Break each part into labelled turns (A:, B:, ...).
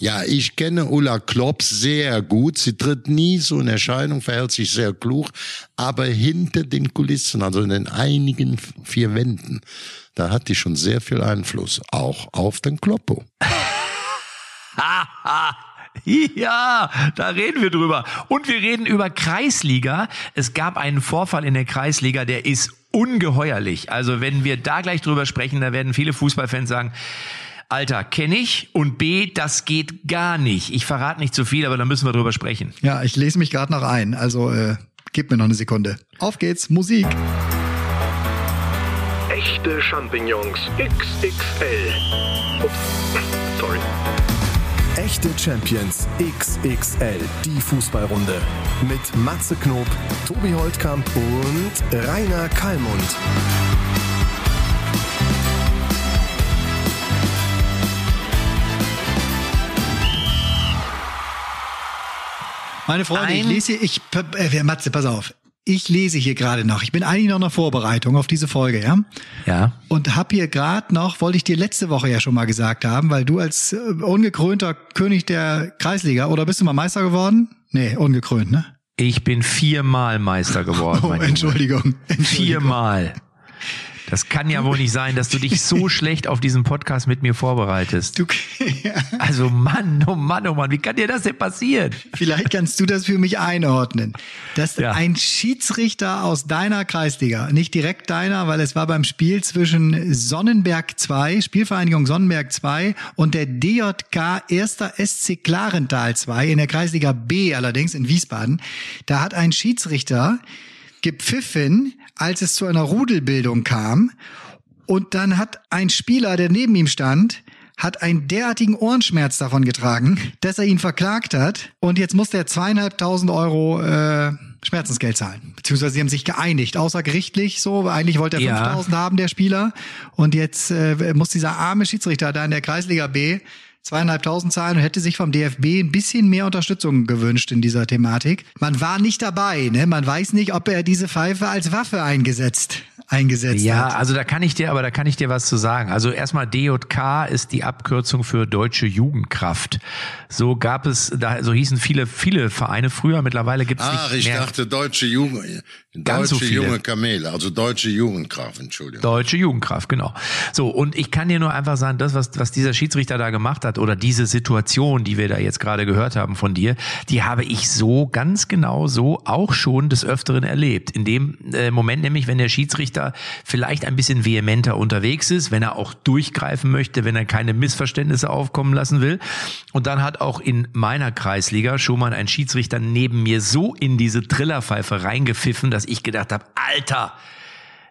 A: Ja, ich kenne Ulla Klopp sehr gut. Sie tritt nie so in Erscheinung, verhält sich sehr klug, aber hinter den Kulissen, also in den einigen vier Wänden, da hat die schon sehr viel Einfluss, auch auf den Kloppo.
B: Ja, da reden wir drüber. Und wir reden über Kreisliga. Es gab einen Vorfall in der Kreisliga, der ist ungeheuerlich. Also wenn wir da gleich drüber sprechen, da werden viele Fußballfans sagen, Alter, kenne ich und B, das geht gar nicht. Ich verrate nicht zu viel, aber da müssen wir drüber sprechen.
C: Ja, ich lese mich gerade noch ein. Also äh, gib mir noch eine Sekunde. Auf geht's, Musik.
D: Echte Champignons XXL. Ups, sorry.
E: Echte Champions XXL, die Fußballrunde. Mit Matze Knob, Tobi Holtkamp und Rainer Kallmund.
C: Meine Freunde, ich lese hier, ich, äh, Matze, pass auf. Ich lese hier gerade noch. Ich bin eigentlich noch in der Vorbereitung auf diese Folge, ja?
B: Ja.
C: Und hab hier gerade noch, wollte ich dir letzte Woche ja schon mal gesagt haben, weil du als äh, ungekrönter König der Kreisliga, oder bist du mal Meister geworden? Nee, ungekrönt, ne?
B: Ich bin viermal Meister geworden.
C: Oh, Entschuldigung, Entschuldigung.
B: Viermal. Das kann ja wohl nicht sein, dass du dich so schlecht auf diesen Podcast mit mir vorbereitest.
C: Du, ja.
B: Also Mann, oh Mann, oh Mann, wie kann dir das denn passieren?
C: Vielleicht kannst du das für mich einordnen. Dass
B: Ja.
C: ein Schiedsrichter aus deiner Kreisliga, nicht direkt deiner, weil es war beim Spiel zwischen Sonnenberg 2, Spielvereinigung Sonnenberg 2 und der DJK 1. SC Klarental 2 in der Kreisliga B allerdings in Wiesbaden. Da hat ein Schiedsrichter gepfiffen, als es zu einer Rudelbildung kam. Und dann hat ein Spieler, der neben ihm stand, hat einen derartigen Ohrenschmerz davon getragen, dass er ihn verklagt hat. Und jetzt muss der zweieinhalbtausend Euro äh, Schmerzensgeld zahlen. Beziehungsweise sie haben sich geeinigt, außergerichtlich so. Eigentlich wollte er
B: Ja.
C: 5000 haben, der Spieler. Und jetzt äh, muss dieser arme Schiedsrichter da in der Kreisliga B zweieinhalbtausend zahlen und hätte sich vom DFB ein bisschen mehr Unterstützung gewünscht in dieser Thematik. Man war nicht dabei, ne? Man weiß nicht, ob er diese Pfeife als Waffe eingesetzt, eingesetzt
B: Ja,
C: hat.
B: also da kann ich dir, aber da kann ich dir was zu sagen. Also erstmal DJK ist die Abkürzung für Deutsche Jugendkraft. So gab es, da, so hießen viele, viele Vereine früher. Mittlerweile gibt es
A: Ach,
B: nicht
A: ich
B: mehr.
A: dachte deutsche Jugend,
B: Ganz so
A: deutsche
B: viele.
A: junge Kamele, also deutsche Jugendkraft, Entschuldigung.
B: Deutsche Jugendkraft, genau. So, und ich kann dir nur einfach sagen, das, was, was dieser Schiedsrichter da gemacht hat, oder diese Situation, die wir da jetzt gerade gehört haben von dir, die habe ich so ganz genau so auch schon des Öfteren erlebt. In dem äh, Moment nämlich, wenn der Schiedsrichter vielleicht ein bisschen vehementer unterwegs ist, wenn er auch durchgreifen möchte, wenn er keine Missverständnisse aufkommen lassen will. Und dann hat auch in meiner Kreisliga schon mal ein Schiedsrichter neben mir so in diese Trillerpfeife reingepfiffen, dass ich gedacht habe, Alter,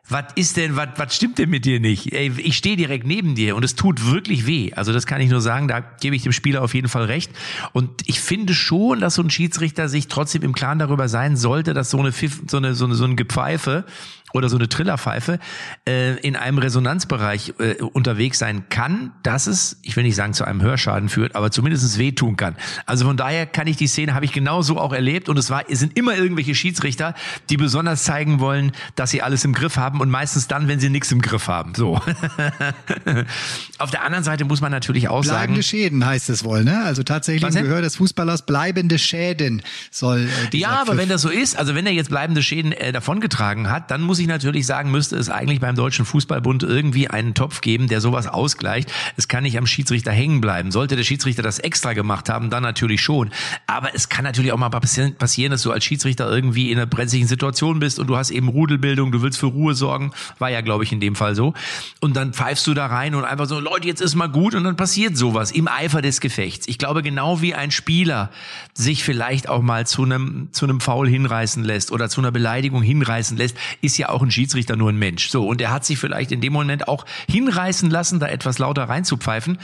B: was ist denn, was, was stimmt denn mit dir nicht? Ey, ich stehe direkt neben dir und es tut wirklich weh. Also das kann ich nur sagen, da gebe ich dem Spieler auf jeden Fall recht. Und ich finde schon, dass so ein Schiedsrichter sich trotzdem im Klaren darüber sein sollte, dass so eine, Pfiff, so eine, so eine, so ein Gepfeife oder so eine Trillerpfeife äh, in einem Resonanzbereich äh, unterwegs sein kann, dass es, ich will nicht sagen, zu einem Hörschaden führt, aber zumindest wehtun kann. Also von daher kann ich die Szene, habe ich genauso auch erlebt und es war, es sind immer irgendwelche Schiedsrichter, die besonders zeigen wollen, dass sie alles im Griff haben und meistens dann, wenn sie nichts im Griff haben. So. Auf der anderen Seite muss man natürlich auch
C: Bleibende
B: sagen,
C: Schäden heißt es wohl, ne? Also tatsächlich im? Gehör des Fußballers bleibende Schäden soll. Äh,
B: Ja, aber
C: Pfiff-
B: wenn das so ist, also wenn er jetzt bleibende Schäden äh, davongetragen hat, dann muss ich natürlich sagen, müsste es eigentlich beim Deutschen Fußballbund irgendwie einen Topf geben, der sowas ausgleicht. Es kann nicht am Schiedsrichter hängen bleiben. Sollte der Schiedsrichter das extra gemacht haben, dann natürlich schon. Aber es kann natürlich auch mal passieren, passieren, dass du als Schiedsrichter irgendwie in einer brenzlichen Situation bist und du hast eben Rudelbildung, du willst für Ruhe sorgen. War ja, glaube ich, in dem Fall so. Und dann pfeifst du da rein und einfach so, Leute, jetzt ist mal gut und dann passiert sowas im Eifer des Gefechts. Ich glaube, genau wie ein Spieler sich vielleicht auch mal zu einem, zu einem Foul hinreißen lässt oder zu einer Beleidigung hinreißen lässt, ist ja auch ein Schiedsrichter nur ein Mensch. So. Und er hat sich vielleicht in dem Moment auch hinreißen lassen, da etwas lauter reinzupfeifen.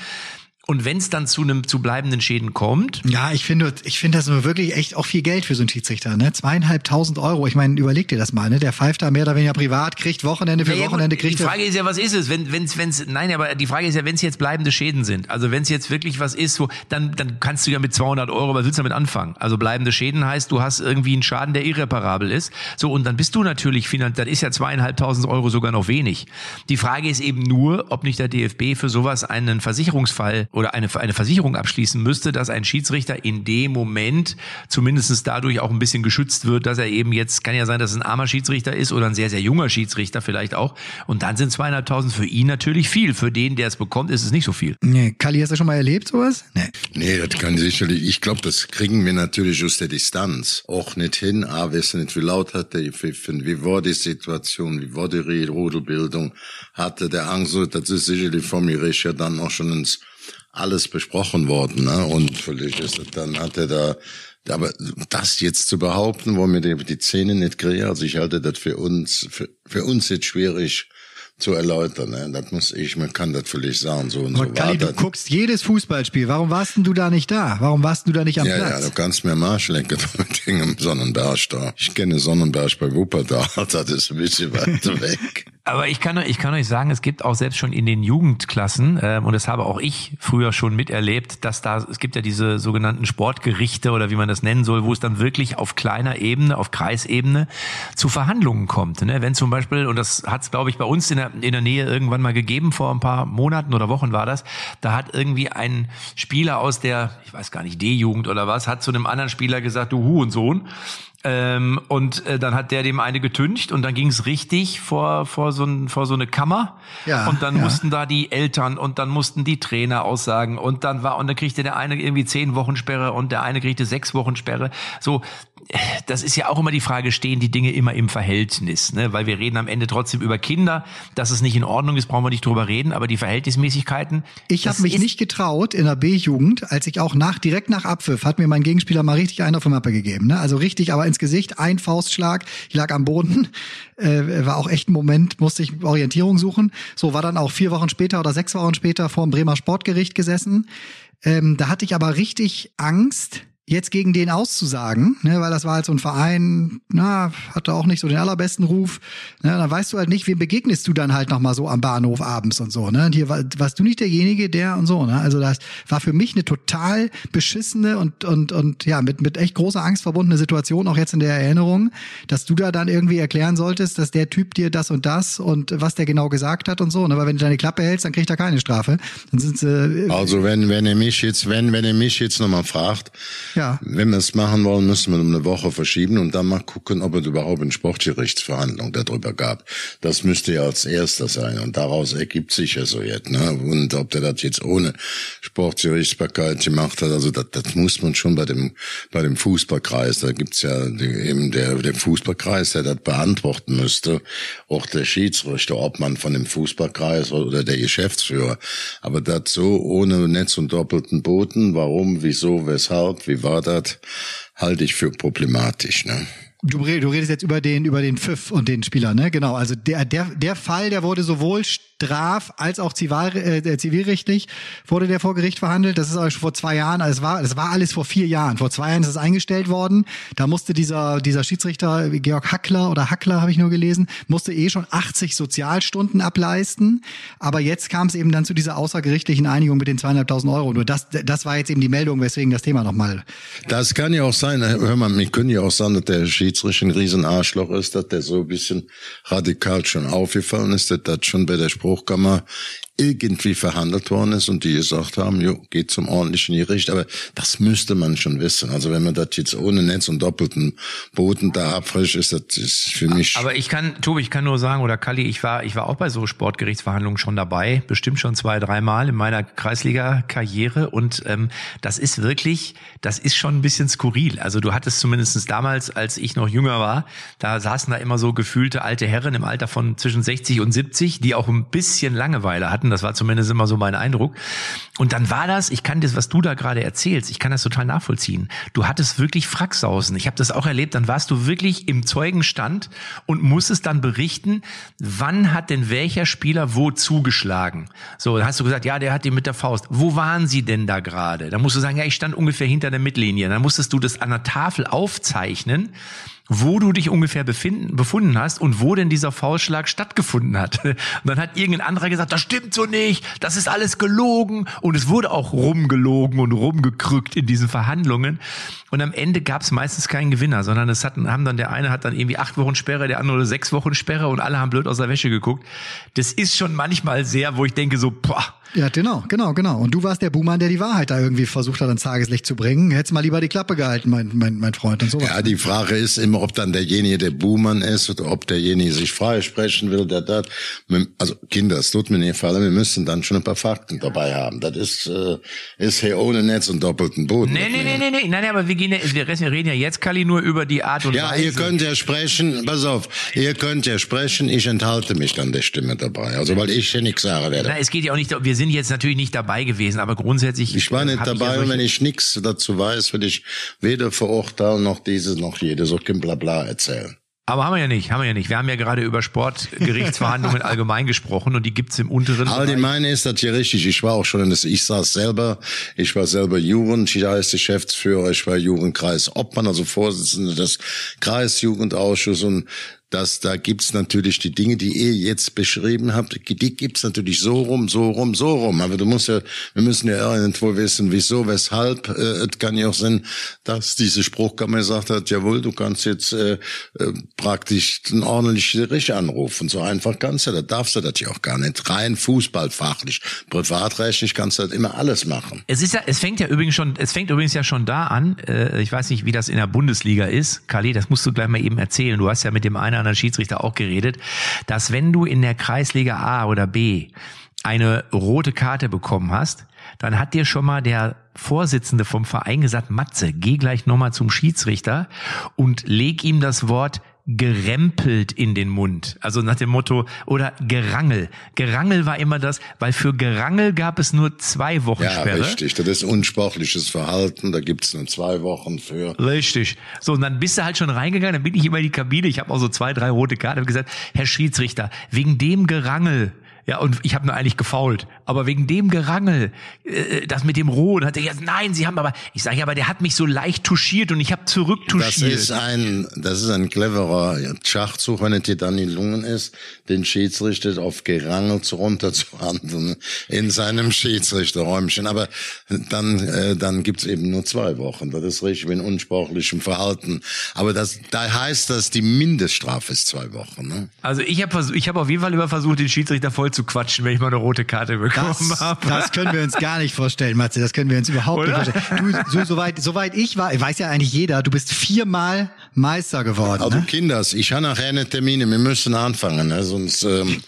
B: Und wenn es dann zu einem zu bleibenden Schäden kommt,
C: Ja, ich finde, ich finde das wirklich echt auch viel Geld für so einen Schiedsrichter, ne? Zweieinhalbtausend Euro. Ich meine, überleg dir das mal, ne? Der pfeift da mehr oder weniger privat, kriegt Wochenende für
B: Naja,
C: Wochenende, kriegt
B: die. Frage ist ja, was ist es? Wenn, wenn's, wenn's, nein, aber die Frage ist ja, wenn es jetzt bleibende Schäden sind, also wenn es jetzt wirklich was ist, wo, dann, dann kannst du ja mit 200 Euro, was willst du damit anfangen? Also bleibende Schäden heißt, du hast irgendwie einen Schaden, der irreparabel ist. So, und dann bist du natürlich finanziell, dann ist ja zweieinhalbtausend Euro sogar noch wenig. Die Frage ist eben nur, ob nicht der DFB für sowas einen Versicherungsfall oder eine, eine Versicherung abschließen müsste, dass ein Schiedsrichter in dem Moment zumindest dadurch auch ein bisschen geschützt wird, dass er eben jetzt, kann ja sein, dass es ein armer Schiedsrichter ist oder ein sehr, sehr junger Schiedsrichter vielleicht auch. Und dann sind zweieinhalbtausend für ihn natürlich viel. Für den, der es bekommt, ist es nicht so viel.
C: Nee, Kali, hast du schon mal erlebt sowas?
A: Nee. Nee, das kann sicherlich, ich glaube, das kriegen wir natürlich aus der Distanz auch nicht hin. Ah, wissen nicht, wie laut hat der gepfiffen, wie war die Situation, wie war die Rudelbildung, hatte der Angst, das ist sicherlich von mir ja dann auch schon ins alles besprochen worden, ne? Und vielleicht ist dann hat er da, aber das jetzt zu behaupten, wo mir die, die Zähne nicht kriege, also ich halte das für uns, für, für uns jetzt schwierig zu erläutern. Ne? Das muss ich, man kann das vielleicht sagen. So und
C: Aber
A: so
C: Kali, du
A: das.
C: guckst jedes Fußballspiel. Warum warst denn du da nicht da? Warum warst du da nicht am
A: Ja, ja,
C: Platz?
A: du kannst mir Marsch lenken mit Ding im Sonnenberg da. Ich kenne Sonnenberg bei Wuppertal, das ist ein bisschen weiter weg.
B: Aber ich kann, ich kann euch sagen, es gibt auch selbst schon in den Jugendklassen, ähm, und das habe auch ich früher schon miterlebt, dass da, es gibt ja diese sogenannten Sportgerichte oder wie man das nennen soll, wo es dann wirklich auf kleiner Ebene, auf Kreisebene zu Verhandlungen kommt. Ne? Wenn zum Beispiel, und das hat es, glaube ich, bei uns in der, in der Nähe irgendwann mal gegeben, vor ein paar Monaten oder Wochen war das, da hat irgendwie ein Spieler aus der, ich weiß gar nicht, D-Jugend oder was, hat zu einem anderen Spieler gesagt, du Hurensohn. Ähm, und äh, dann hat der dem eine getüncht und dann ging es richtig vor vor so ein, vor so eine Kammer
C: Ja,
B: und dann
C: ja.
B: mussten da die Eltern und dann mussten die Trainer aussagen und dann war und dann kriegte der eine irgendwie zehn Wochen Sperre und der eine kriegte sechs Wochen Sperre. So, das ist ja auch immer die Frage, stehen die Dinge immer im Verhältnis, ne? Weil wir reden am Ende trotzdem über Kinder, dass es nicht in Ordnung ist, brauchen wir nicht drüber reden, aber die Verhältnismäßigkeiten.
C: Ich habe mich nicht getraut in der B-Jugend, als ich auch nach direkt nach Abpfiff hat mir mein Gegenspieler mal richtig einer vom Mappe gegeben, ne? Also richtig, aber ins Gesicht, ein Faustschlag, ich lag am Boden, äh, war auch echt ein Moment, musste ich Orientierung suchen. So war dann auch vier Wochen später oder sechs Wochen später vor dem Bremer Sportgericht gesessen. Ähm, da hatte ich aber richtig Angst, jetzt gegen den auszusagen, ne, weil das war halt so ein Verein, na, hatte auch nicht so den allerbesten Ruf. Ne, dann weißt du halt nicht, wem begegnest du dann halt noch mal so am Bahnhof abends und so. Ne? Und hier war, warst du nicht derjenige, der und so. Ne? Also das war für mich eine total beschissene und und und ja mit mit echt großer Angst verbundene Situation auch jetzt in der Erinnerung, dass du da dann irgendwie erklären solltest, dass der Typ dir das und das und was der genau gesagt hat und so. Ne? Aber wenn du deine Klappe hältst, dann kriegt er keine Strafe. Dann sind sie
A: Also wenn, wenn er mich jetzt, wenn, wenn er mich jetzt nochmal fragt,
C: ja
A: wenn wir es machen wollen, müssen wir um eine Woche verschieben und dann mal gucken, ob es überhaupt eine Sportgerichtsverhandlung darüber gab. Das müsste ja als erster sein und daraus ergibt sich ja so jetzt. Ne? Und ob der das jetzt ohne Sportgerichtsbarkeit gemacht hat, also das, das muss man schon bei dem bei dem Fußballkreis, da gibt's ja eben der, der Fußballkreis, der das beantworten müsste, auch der Schiedsrichter, ob man von dem Fußballkreis oder der Geschäftsführer. Aber das so ohne Netz und doppelten Boden, warum, wieso, weshalb, wie war das, halte ich für problematisch. Ne?
C: Du, du redest jetzt über den, über den Pfiff und den Spieler, ne? Genau. Also der, der, der Fall, der wurde sowohl straf- als auch zivil, äh, zivilrechtlich wurde der vor Gericht verhandelt. Das ist aber schon vor zwei Jahren. Also es war, das war alles vor vier Jahren. Vor zwei Jahren ist es eingestellt worden. Da musste dieser, dieser Schiedsrichter, Georg Hackler oder Hackler, habe ich nur gelesen, musste eh schon 80 Sozialstunden ableisten. Aber jetzt kam es eben dann zu dieser außergerichtlichen Einigung mit den zweieinhalbtausend Euro. Nur das, das war jetzt eben die Meldung, weswegen das Thema nochmal
A: Das kann ja auch sein, hör mal, wir können ja auch sagen, dass der Schiedsrichter ein Riesenarschloch ist, dass der so ein bisschen radikal schon aufgefallen ist, dass das schon bei der Spruchkammer irgendwie verhandelt worden ist und die gesagt haben, jo, geht zum ordentlichen Gericht. Aber das müsste man schon wissen. Also wenn man das jetzt ohne Netz und doppelten Boden da abfrischt, ist das ist für mich...
B: Aber ich kann, Tobi, ich kann nur sagen, oder Kalli, ich war, ich war auch bei so Sportgerichtsverhandlungen schon dabei, bestimmt schon zwei, dreimal in meiner Kreisliga-Karriere. Und ähm, das ist wirklich, das ist schon ein bisschen skurril. Also du hattest zumindest damals, als ich noch jünger war, da saßen da immer so gefühlte alte Herren im Alter von zwischen 60 und 70, die auch ein bisschen Langeweile hatten. Das war zumindest immer so mein Eindruck. Und dann war das, ich kann das, was du da gerade erzählst, ich kann das total nachvollziehen. Du hattest wirklich Fracksausen. Ich habe das auch erlebt. Dann warst du wirklich im Zeugenstand und musstest dann berichten, wann hat denn welcher Spieler wo zugeschlagen. So, dann hast du gesagt, ja, der hat die mit der Faust. Wo waren sie denn da gerade? Dann musst du sagen, ja, ich stand ungefähr hinter der Mittellinie. Dann musstest du das an der Tafel aufzeichnen wo du dich ungefähr befinden, befunden hast und wo denn dieser Faustschlag stattgefunden hat. Und dann hat irgendein anderer gesagt, das stimmt so nicht, das ist alles gelogen. Und es wurde auch rumgelogen und rumgekrückt in diesen Verhandlungen. Und am Ende gab es meistens keinen Gewinner, sondern es hatten, haben dann der eine hat dann irgendwie acht Wochen Sperre, der andere sechs Wochen Sperre und alle haben blöd aus der Wäsche geguckt. Das ist schon manchmal sehr, wo ich denke so, boah,
C: Ja, genau, genau, genau. Und du warst der Buhmann, der die Wahrheit da irgendwie versucht hat, ans Tageslicht zu bringen. Hättest mal lieber die Klappe gehalten, mein, mein, mein Freund und sowas.
A: Ja, die Frage ist immer, ob dann derjenige der Buhmann ist oder ob derjenige sich freisprechen will, der das. Also Kinder, es tut mir nicht gefallen, wir müssen dann schon ein paar Fakten dabei haben. Das ist, äh, ist hier ohne Netz und doppelten Boden.
B: Nee, nee, nee, nee, nee, nein, aber wir, gehen ja, wir reden ja jetzt, Kali, nur über die Art und
A: Ja,
B: Weise.
A: ihr könnt ja sprechen, pass auf, ihr könnt ja sprechen, ich enthalte mich dann der Stimme dabei. Also weil ich ja nichts sagen werde.
B: Na, es geht ja auch nicht, wir sind jetzt natürlich nicht dabei gewesen, aber grundsätzlich.
A: Ich war
B: äh,
A: nicht
B: hab
A: dabei
B: ja
A: und wenn ich nichts dazu weiß, würde ich weder verurteilen noch dieses noch jedes so kein Blabla erzählen.
B: Aber haben wir ja nicht, haben wir ja nicht. Wir haben ja gerade über Sportgerichtsverhandlungen allgemein gesprochen und die gibt's im unteren.
A: Allgemein ist das hier richtig. Ich war auch schon in das, ich saß selber, ich war selber Jugendgeschäftsführer, ich war Jugendkreis Obmann, also Vorsitzender des Kreisjugendausschusses und das, da gibt's natürlich die Dinge, die ihr jetzt beschrieben habt, die gibt's natürlich so rum, so rum, so rum. Aber du musst ja, wir müssen ja irgendwo wissen, wieso, weshalb. Äh, es kann ja auch sein, dass diese Spruchkammer gesagt hat, jawohl, du kannst jetzt äh, äh, praktisch ein ordentliches Gericht anrufen. So einfach kannst du das, darfst du das ja auch gar nicht. Rein fußballfachlich, privatrechtlich kannst du das immer alles machen.
B: Es ist ja, es fängt ja übrigens schon, es fängt übrigens ja schon da an. Äh, ich weiß nicht, wie das in der Bundesliga ist. Kali, das musst du gleich mal eben erzählen. Du hast ja mit dem einen anderen Schiedsrichter auch geredet, dass wenn du in der Kreisliga A oder B eine rote Karte bekommen hast, dann hat dir schon mal der Vorsitzende vom Verein gesagt, Matze, geh gleich nochmal zum Schiedsrichter und leg ihm das Wort gerempelt in den Mund. Also nach dem Motto, oder Gerangel. Gerangel war immer das, weil für Gerangel gab es nur zwei Wochen
A: Ja,
B: Sperre.
A: richtig. Das ist unsportliches Verhalten. Da gibt's nur zwei Wochen für.
B: Richtig. So, und dann bist du halt schon reingegangen, dann bin ich immer in die Kabine, ich habe auch so zwei, drei rote Karten, hab gesagt, Herr Schiedsrichter, wegen dem Gerangel, ja, und ich habe nur eigentlich gefault, aber wegen dem Gerangel, äh, das mit dem Rot, hat er gesagt, nein, Sie haben aber, ich sage, ja, aber der hat mich so leicht touchiert und ich habe
A: Das
B: zurücktuschiert.
A: ist ein, das ist ein cleverer Schachzug, wenn es dir dann in Lungen ist, den Schiedsrichter auf Gerangelt runterzuhandeln in seinem Schiedsrichterräumchen. Aber dann, äh, dann gibt's eben nur zwei Wochen. Das ist richtig mit unsportlichem Verhalten. Aber das, da heißt das, die Mindeststrafe ist zwei Wochen. Ne?
B: also ich habe ich hab auf jeden Fall immer versucht, den Schiedsrichter voll zu quatschen, wenn ich mal eine rote Karte bekommen
C: Das,
B: habe.
C: das können wir uns gar nicht vorstellen, Matze. Das können wir uns überhaupt
B: Oder?
C: nicht vorstellen. Du, so, soweit, soweit ich war, weiß ja eigentlich jeder, du bist viermal Meister geworden.
A: Also
C: ne?
A: Kinders, ich habe nachher eine Termine, wir müssen anfangen, ne? sonst ähm,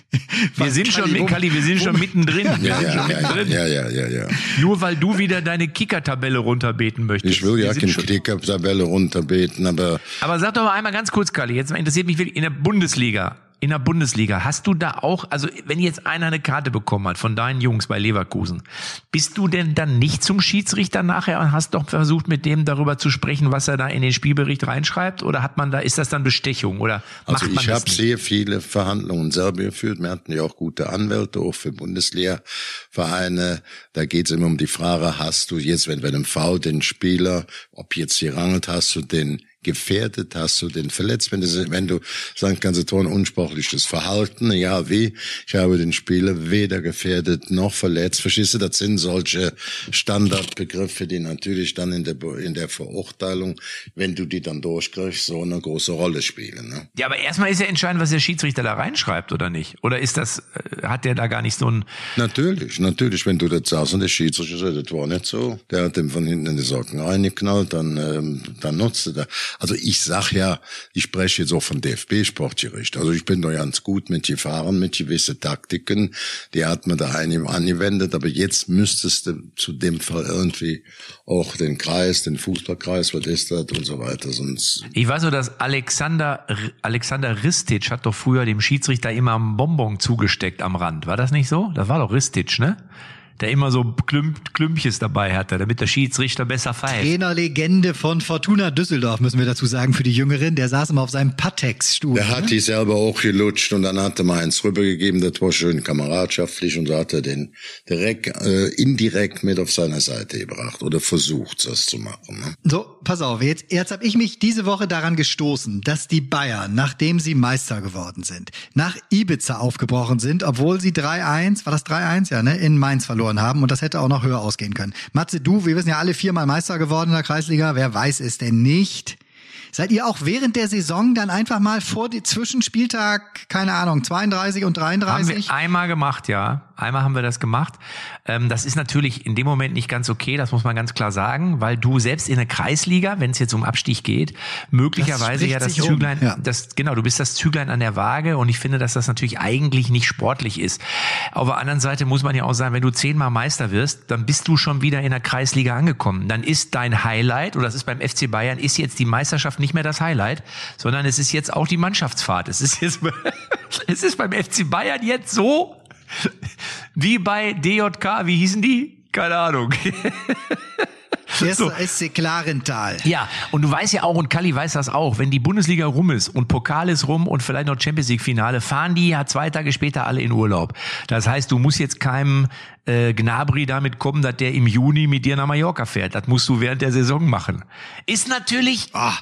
B: wir sind schon, mit, Kali, wir sind schon mittendrin.
A: Ja, ja, ja, ja, ja, ja, ja.
B: Nur weil du wieder deine Kicker-Tabelle runterbeten möchtest.
A: Ich will ja keine Klickertabelle runterbeten, aber
B: Aber sag doch mal einmal ganz kurz, Kali, jetzt interessiert mich wirklich in der Bundesliga. In der Bundesliga, hast du da auch, also wenn jetzt einer eine Karte bekommen hat von deinen Jungs bei Leverkusen, bist du denn dann nicht zum Schiedsrichter nachher und hast doch versucht, mit dem darüber zu sprechen, was er da in den Spielbericht reinschreibt? Oder hat man da, ist das dann Bestechung? Oder
A: Also
B: macht man
A: ich habe sehr viele Verhandlungen selber geführt. Wir hatten ja auch gute Anwälte, auch für Bundeslehrvereine. Da geht es immer um die Frage, hast du jetzt, wenn bei einem Foul den Spieler, ob jetzt gerangelt, hast du den gefährdet, hast du den verletzt, wenn du, wenn du sagen kannst, du ein unsportliches Verhalten, ja wie, ich habe den Spieler weder gefährdet noch verletzt, verstehst du, das sind solche Standardbegriffe, die natürlich dann in der, in der Verurteilung, wenn du die dann durchkriegst, so eine große Rolle spielen. Ne?
B: Ja, aber erstmal ist ja entscheidend, was der Schiedsrichter da reinschreibt, oder nicht? Oder ist das, äh, hat der da gar nicht so ein,
A: Natürlich, natürlich, wenn du das sagst und der Schiedsrichter sagt, das war nicht so, der hat dem von hinten in die Socken reingeknallt, dann, ähm, dann nutzt er da. Also ich sag ja, ich spreche jetzt auch von DFB-Sportgericht. Also ich bin da ganz gut mit gefahren, mit gewisse Taktiken, die hat man da angewendet, aber jetzt müsstest du zu dem Fall irgendwie auch den Kreis, den Fußballkreis, was ist das und so weiter, sonst
B: Ich weiß nur, dass Alexander, Alexander Ristic hat doch früher dem Schiedsrichter immer einen Bonbon zugesteckt am Rand. War das nicht so? Das war doch Ristic, ne? Der immer so Klümp Klümpches dabei hatte, damit der Schiedsrichter besser pfeift.
C: Trainerlegende von Fortuna Düsseldorf, müssen wir dazu sagen, für die Jüngeren. Der saß immer auf seinem Patex-Stuhl.
A: Der hat
C: ne?
A: die selber auch gelutscht und dann hat er mal eins rübergegeben, das war schön kameradschaftlich und so hat er den direkt, äh, indirekt mit auf seine Seite gebracht oder versucht, das zu machen. Ne?
C: So, pass auf, jetzt, jetzt habe ich mich diese Woche daran gestoßen, dass die Bayern, nachdem sie Meister geworden sind, nach Ibiza aufgebrochen sind, obwohl sie 3-1, war das 3-1, ja, ne, in Mainz verloren haben und das hätte auch noch höher ausgehen können. Matze, du, wir wissen ja alle viermal Meister geworden in der Kreisliga, wer weiß es denn nicht? Seid ihr auch während der Saison dann einfach mal vor die Zwischenspieltag, keine Ahnung, 32 und 33?
B: Haben wir einmal gemacht, ja. Einmal haben wir das gemacht. Ähm, das ist natürlich in dem Moment nicht ganz okay, das muss man ganz klar sagen, weil du selbst in der Kreisliga, wenn es jetzt um Abstieg geht, möglicherweise
C: Das
B: ja das Züglein,
C: ja.
B: das, genau, du bist das Züglein an der Waage und ich finde, dass das natürlich eigentlich nicht sportlich ist. Auf der anderen Seite muss man ja auch sagen, wenn du zehnmal Meister wirst, dann bist du schon wieder in der Kreisliga angekommen. Dann ist dein Highlight, und das ist beim FC Bayern, ist jetzt die Meisterschaft nicht mehr das Highlight, sondern es ist jetzt auch die Mannschaftsfahrt. Es ist jetzt, es ist beim FC Bayern jetzt so, wie bei DJK, wie hießen die? Keine Ahnung.
C: Erster SC Klarental.
B: Ja, und du weißt ja auch, und Kalli weiß das auch, wenn die Bundesliga rum ist und Pokal ist rum und vielleicht noch Champions League Finale, fahren die ja zwei Tage später alle in Urlaub. Das heißt, du musst jetzt keinem äh, Gnabry damit kommen, dass der im Juni mit dir nach Mallorca fährt. Das musst du während der Saison machen. Ist natürlich
C: Ah,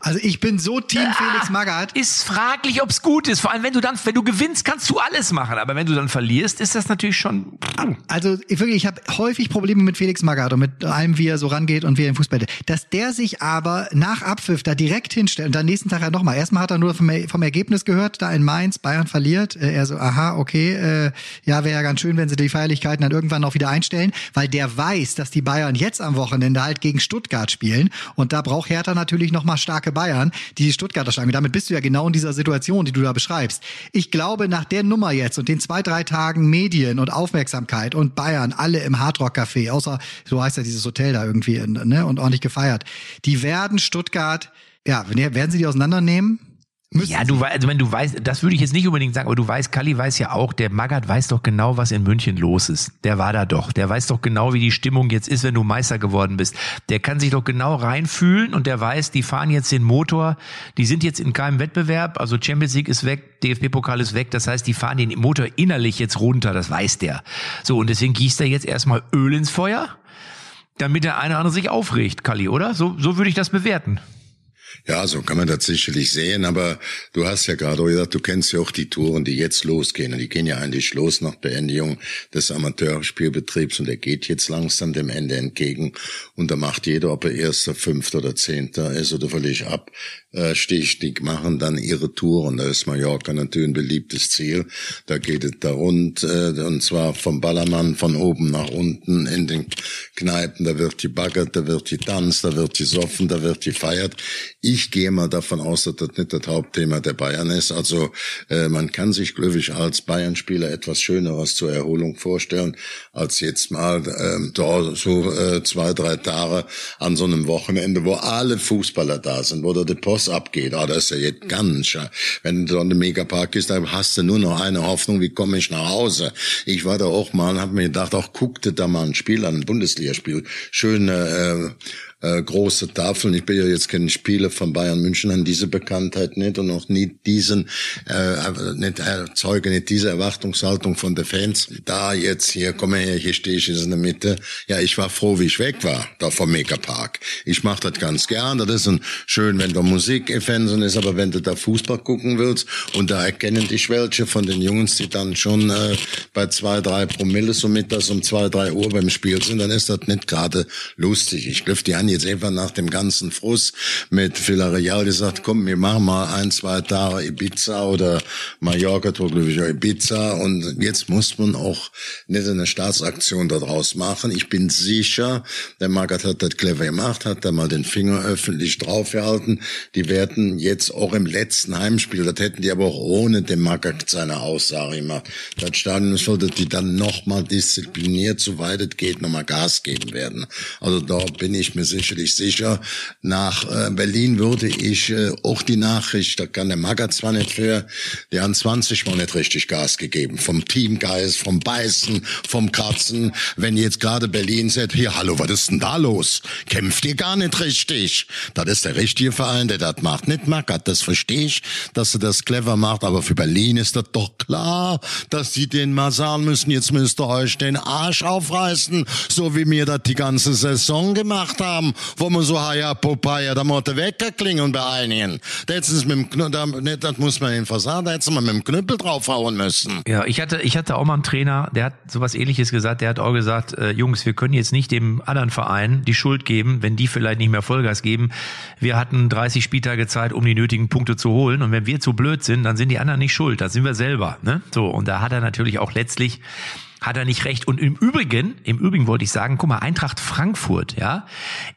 C: also ich bin so Team Felix Magath.
B: ist fraglich, ob's gut ist. Vor allem, wenn du dann, wenn du gewinnst, kannst du alles machen. Aber wenn du dann verlierst, ist das natürlich schon.
C: Also ich wirklich, ich habe häufig Probleme mit Felix Magath und mit allem, wie er so rangeht und wie er im Fußball. Dass der sich aber nach Abpfiff da direkt hinstellt und dann nächsten Tag ja nochmal. Erstmal hat er nur vom, vom Ergebnis gehört, da in Mainz, Bayern verliert. Äh, Er so, aha, okay, äh, ja, wäre ja ganz schön, wenn sie die Feierlichkeiten dann irgendwann auch wieder einstellen, weil der weiß, dass die Bayern jetzt am Wochenende halt gegen Stuttgart spielen und da braucht Hertha natürlich nochmal starke Bayern, die die Stuttgarter schlagen. Damit bist du ja genau in dieser Situation, die du da beschreibst. Ich glaube, nach der Nummer jetzt und den zwei, drei Tagen Medien und Aufmerksamkeit und Bayern, alle im Hardrock Café, außer, so heißt ja dieses Hotel da irgendwie, in, ne, und ordentlich gefeiert. Die werden Stuttgart, ja, werden sie die auseinandernehmen? Müssen
B: Ja, du weißt, also wenn du weißt, das würde ich jetzt nicht unbedingt sagen, aber du weißt, Kalli weiß ja auch, der Magath weiß doch genau, was in München los ist. Der war da doch. Der weiß doch genau, wie die Stimmung jetzt ist, wenn du Meister geworden bist. Der kann sich doch genau reinfühlen und der weiß, die fahren jetzt den Motor, die sind jetzt in keinem Wettbewerb, also Champions League ist weg, DFB-Pokal ist weg, das heißt, die fahren den Motor innerlich jetzt runter, das weiß der. So, und deswegen gießt er jetzt erstmal Öl ins Feuer, damit der eine oder andere sich aufregt, Kalli, oder? So, so würde ich das bewerten.
A: Ja, so kann man das sicherlich sehen, aber du hast ja gerade gesagt, du kennst ja auch die Touren, die jetzt losgehen. Und die gehen ja eigentlich los nach Beendigung des Amateurspielbetriebs und der geht jetzt langsam dem Ende entgegen. Und da macht jeder, ob er erster, fünfter oder zehnter ist oder völlig ab, äh, die machen dann ihre Tour und da ist Mallorca natürlich ein beliebtes Ziel. Da geht es da rund, äh, und zwar vom Ballermann von oben nach unten in den Kneipen, da wird gebaggert, da wird getanzt, da wird gesoffen, da wird gefeiert. Ich gehe mal davon aus, dass das nicht das Hauptthema der Bayern ist. Also äh, man kann sich glücklich als Bayern-Spieler etwas Schöneres zur Erholung vorstellen, als jetzt mal ähm, da so äh, zwei, drei Tage an so einem Wochenende, wo alle Fußballer da sind, wo da die Post abgeht. Ah, das ist ja jetzt ganz schön. Wenn du in dem Megapark bist, dann hast du nur noch eine Hoffnung, wie komme ich nach Hause? Ich war da auch mal und habe mir gedacht, auch guckte da mal ein Spiel an, ein Bundesligaspiel. Schöne äh, äh, große Tafeln. Ich bin ja jetzt kein Spieler von Bayern München, an diese Bekanntheit nicht und auch nie diesen, äh, nicht erzeuge nicht diese Erwartungshaltung von den Fans. Da jetzt hier, komm her, hier stehe ich jetzt in der Mitte. Ja, ich war froh, wie ich weg war, da vom Megapark. Ich mache das ganz gern. Das ist ein, schön, wenn da Musik Fernsehen ist, aber wenn du da Fußball gucken willst und da erkennen dich welche von den Jungs, die dann schon äh, bei zwei, drei Promille so mittags um zwei, drei Uhr beim Spiel sind, dann ist das nicht gerade lustig. Ich griff die an jetzt einfach nach dem ganzen Frust mit Villarreal gesagt, komm, wir machen mal ein, zwei Tage Ibiza oder Mallorca, ich, Ibiza und jetzt muss man auch nicht eine Staatsaktion daraus machen. Ich bin sicher, der Magath hat das clever gemacht, hat da mal den Finger öffentlich draufgehalten. Die werden jetzt auch im letzten Heimspiel, das hätten die aber auch ohne den Magath seine Aussage gemacht. Das Stadion sollte die dann nochmal diszipliniert, soweit es geht, nochmal Gas geben werden. Also da bin ich mir sicher, sicherlich sicher. Nach äh, Berlin würde ich äh, auch die Nachricht, da kann der Magat zwar nicht für, die haben 20 Mal nicht richtig Gas gegeben. Vom Teamgeist, vom Beißen, vom Kratzen. Wenn jetzt gerade Berlin sagt, hier, hallo, was ist denn da los? Kämpft ihr gar nicht richtig? Das ist der richtige Verein, der das macht. Nicht Magat, das verstehe ich, dass er das clever macht, aber für Berlin ist das doch klar, dass sie den mal sagen müssen, jetzt müsst ihr euch den Arsch aufreißen, so wie wir das die ganze Saison gemacht haben, wo wir so, ja, Popeye, da muss der Wecker klingeln bei einigen. Da hätten mit dem Knüppel, das muss man einfach sagen, da hätten mal mit dem Knüppel draufhauen müssen.
B: Ja, ich hatte, ich hatte auch mal einen Trainer, der hat sowas ähnliches gesagt, der hat auch gesagt, äh, Jungs, wir können jetzt nicht dem anderen Verein die Schuld geben, wenn die vielleicht nicht mehr Vollgas geben. Wir hatten 30 Spieltage Zeit, um die nötigen Punkte zu holen und wenn wir zu blöd sind, dann sind die anderen nicht schuld, das sind wir selber. Ne? So, und da hat er natürlich auch letztlich hat er nicht recht. Und im Übrigen, im Übrigen wollte ich sagen, guck mal, Eintracht Frankfurt, ja,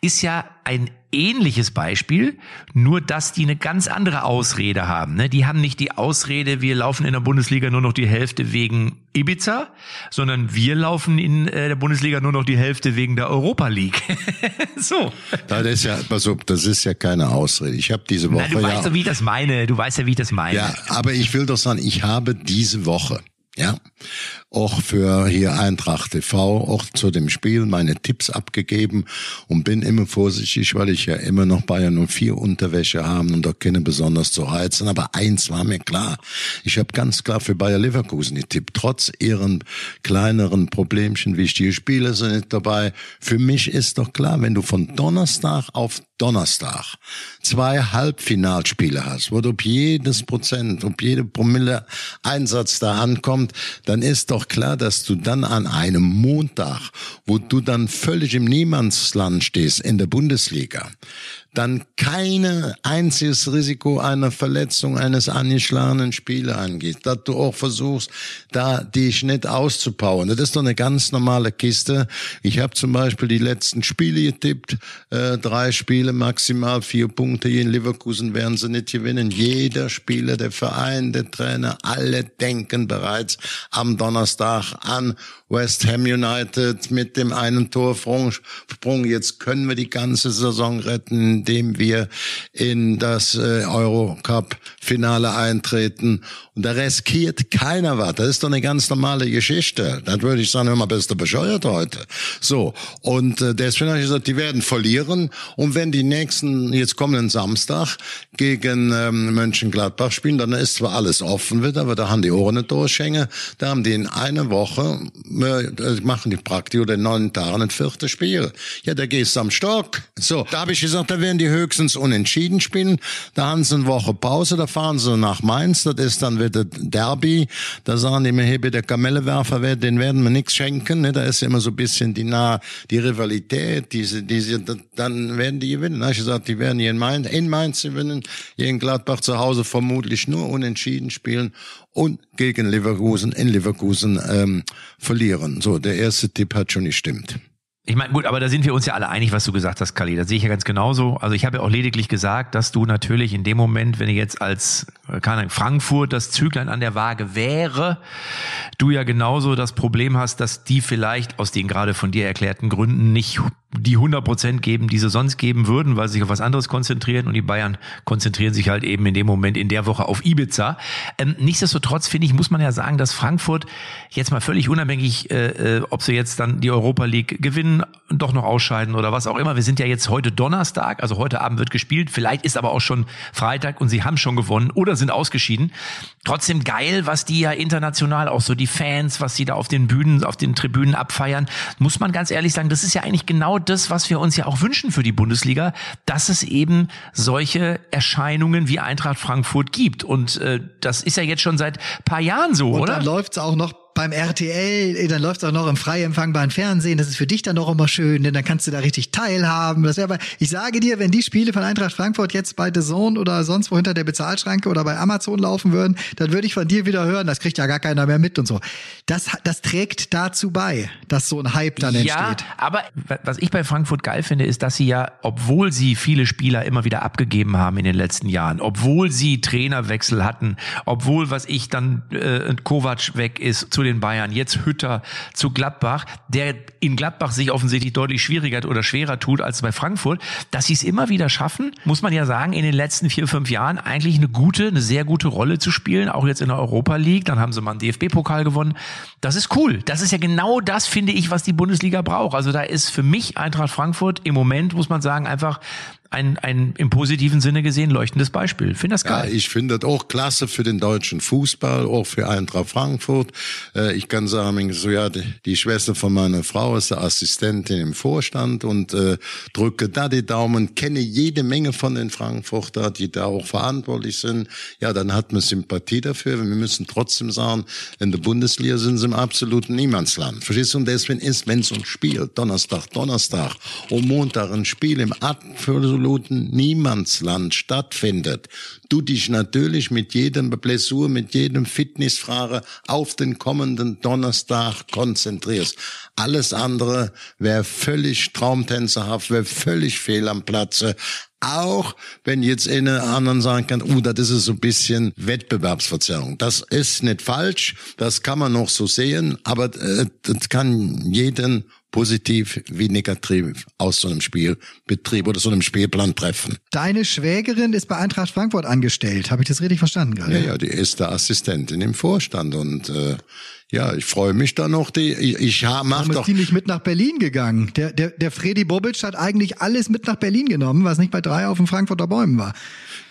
B: ist ja ein ähnliches Beispiel, nur dass die eine ganz andere Ausrede haben. Ne? Die haben nicht die Ausrede, wir laufen in der Bundesliga nur noch die Hälfte wegen Ibiza, sondern wir laufen in äh, der Bundesliga nur noch die Hälfte wegen der Europa League. so.
A: Das ist ja, pass auf, das ist ja keine Ausrede. Ich habe diese Woche.
B: Na, du weißt
A: ja,
B: ja, wie ich das meine. Du weißt ja, wie ich das meine.
A: Ja, aber ich will doch sagen, ich habe diese Woche ja, auch für hier Eintracht TV, auch zu dem Spiel meine Tipps abgegeben und bin immer vorsichtig, weil ich ja immer noch Bayern 04 Unterwäsche haben und da keine besonders zu reizen. Aber eins war mir klar. Ich habe ganz klar für Bayer Leverkusen getippt. Trotz ihren kleineren Problemchen, wichtige Spiele sind nicht dabei. Für mich ist doch klar, wenn du von Donnerstag auf Donnerstag zwei Halbfinalspiele hast, wo du ob jedes Prozent, ob jede Promille Einsatz da ankommt, dann ist doch klar, dass du dann an einem Montag, wo du dann völlig im Niemandsland stehst in der Bundesliga, dann keine einziges Risiko einer Verletzung eines angeschlagenen Spielers angeht, dass du auch versuchst, da dich nicht auszupowern. Das ist doch eine ganz normale Kiste. Ich habe zum Beispiel die letzten Spiele getippt, äh, drei Spiele, maximal vier Punkte. Hier in Leverkusen werden sie nicht gewinnen. Jeder Spieler, der Verein, der Trainer, alle denken bereits am Donnerstag an West Ham United mit dem einen Torsprung. Jetzt können wir die ganze Saison retten indem wir in das äh, Eurocup-Finale eintreten. Und da riskiert keiner was. Das ist doch eine ganz normale Geschichte. Dann würde ich sagen, mal, bist du bescheuert heute. So. Und äh, deswegen habe ich gesagt, die werden verlieren. Und wenn die nächsten, jetzt kommenden Samstag gegen ähm, Mönchengladbach spielen, dann ist zwar alles offen wieder, aber da haben die Ohren nicht durchhängen. Da haben die in einer Woche, äh, machen die Praktik oder in neun Tagen ein viertes Spiel. Ja, da gehst du am Stock. So. Da habe ich gesagt, da werden werden die höchstens unentschieden spielen. Da haben sie eine Woche Pause, da fahren sie nach Mainz, das ist dann wieder Derby. Da sagen die mir, hey, der Kamellewerfer, den werden wir nichts schenken. Ne? Da ist immer so ein bisschen die nah, die Rivalität, diese, diese, dann werden die gewinnen. Ich gesagt, die werden hier in Mainz, in Mainz gewinnen, hier in Gladbach zu Hause vermutlich nur unentschieden spielen und gegen Leverkusen in Leverkusen ähm, verlieren. So, der erste Tipp hat schon gestimmt.
B: Ich meine, gut, aber da sind wir uns ja alle einig, was du gesagt hast, Kali. Das sehe ich ja ganz genauso. Also ich habe ja auch lediglich gesagt, dass du natürlich in dem Moment, wenn du jetzt als äh, keine Ahnung, Frankfurt das Züglein an der Waage wäre, du ja genauso das Problem hast, dass die vielleicht aus den gerade von dir erklärten Gründen nicht die 100 Prozent geben, die sie sonst geben würden, weil sie sich auf was anderes konzentrieren und die Bayern konzentrieren sich halt eben in dem Moment in der Woche auf Ibiza. Ähm, nichtsdestotrotz finde ich, muss man ja sagen, dass Frankfurt jetzt mal völlig unabhängig, äh, äh, ob sie jetzt dann die Europa League gewinnen, doch noch ausscheiden oder was auch immer. Wir sind ja jetzt heute Donnerstag, also heute Abend wird gespielt. Vielleicht ist aber auch schon Freitag und sie haben schon gewonnen oder sind ausgeschieden. Trotzdem geil, was die ja international auch so die Fans, was sie da auf den Bühnen, auf den Tribünen abfeiern. Muss man ganz ehrlich sagen, das ist ja eigentlich genau das, was wir uns ja auch wünschen für die Bundesliga, dass es eben solche Erscheinungen wie Eintracht Frankfurt gibt. Und äh, das ist ja jetzt schon seit paar Jahren so,
C: Und
B: oder?
C: dann läuft's auch noch beim RTL, dann läuft es auch noch im frei empfangbaren Fernsehen. Das ist für dich dann doch immer schön, denn dann kannst du da richtig teilhaben. Das wäre ich sage dir, wenn die Spiele von Eintracht Frankfurt jetzt bei The Zone oder sonst wo hinter der Bezahlschranke oder bei Amazon laufen würden, dann würde ich von dir wieder hören, das kriegt ja gar keiner mehr mit und so. Das, das trägt dazu bei, dass so ein Hype dann
B: ja,
C: entsteht.
B: aber was ich bei Frankfurt geil finde, ist, dass sie ja, obwohl sie viele Spieler immer wieder abgegeben haben in den letzten Jahren, obwohl sie Trainerwechsel hatten, obwohl, was ich dann äh, Kovac weg ist, zu zu den Bayern, jetzt Hütter zu Gladbach, der in Gladbach sich offensichtlich deutlich schwieriger oder schwerer tut als bei Frankfurt, dass sie es immer wieder schaffen, muss man ja sagen, in den letzten vier, fünf Jahren eigentlich eine gute, eine sehr gute Rolle zu spielen, auch jetzt in der Europa League, dann haben sie mal einen DFB-Pokal gewonnen. Das ist cool. Das ist ja genau das, finde ich, was die Bundesliga braucht. Also da ist für mich Eintracht Frankfurt im Moment, muss man sagen, einfach ein, ein im positiven Sinne gesehen leuchtendes Beispiel. Finde das geil.
A: Ja, ich finde das auch klasse für den deutschen Fußball, auch für Eintracht Frankfurt. Äh, ich kann sagen, so ja, die, die Schwester von meiner Frau ist Assistentin im Vorstand und äh, drücke da die Daumen, kenne jede Menge von den Frankfurter, die da auch verantwortlich sind. Ja, dann hat man Sympathie dafür. Wir müssen trotzdem sagen, in der Bundesliga sind sie im absoluten Niemandsland. Verstehst du? Und deswegen ist, wenn es uns spielt, Donnerstag, Donnerstag und Montag ein Spiel im absoluten absoluten Niemandsland stattfindet, du dich natürlich mit jedem Blessur, mit jedem Fitnessfrage auf den kommenden Donnerstag konzentrierst. Alles andere wäre völlig traumtänzerhaft, wäre völlig fehl am Platze. Auch wenn jetzt eine anderen sagen kann, uh, das ist so ein bisschen Wettbewerbsverzerrung. Das ist nicht falsch, das kann man noch so sehen, aber äh, das kann jeden positiv wie negativ aus so einem Spielbetrieb oder so einem Spielplan treffen.
C: Deine Schwägerin ist bei Eintracht Frankfurt angestellt. Habe ich das richtig verstanden gerade?
A: Ja, ja, die ist der Assistentin im Vorstand und äh, ja, ich freue mich da noch. Die, ich, ich mach
C: Warum
A: doch.
C: ist die nicht mit nach Berlin gegangen? Der, der, der Freddy Bobic hat eigentlich alles mit nach Berlin genommen, was nicht bei drei auf den Frankfurter Bäumen war.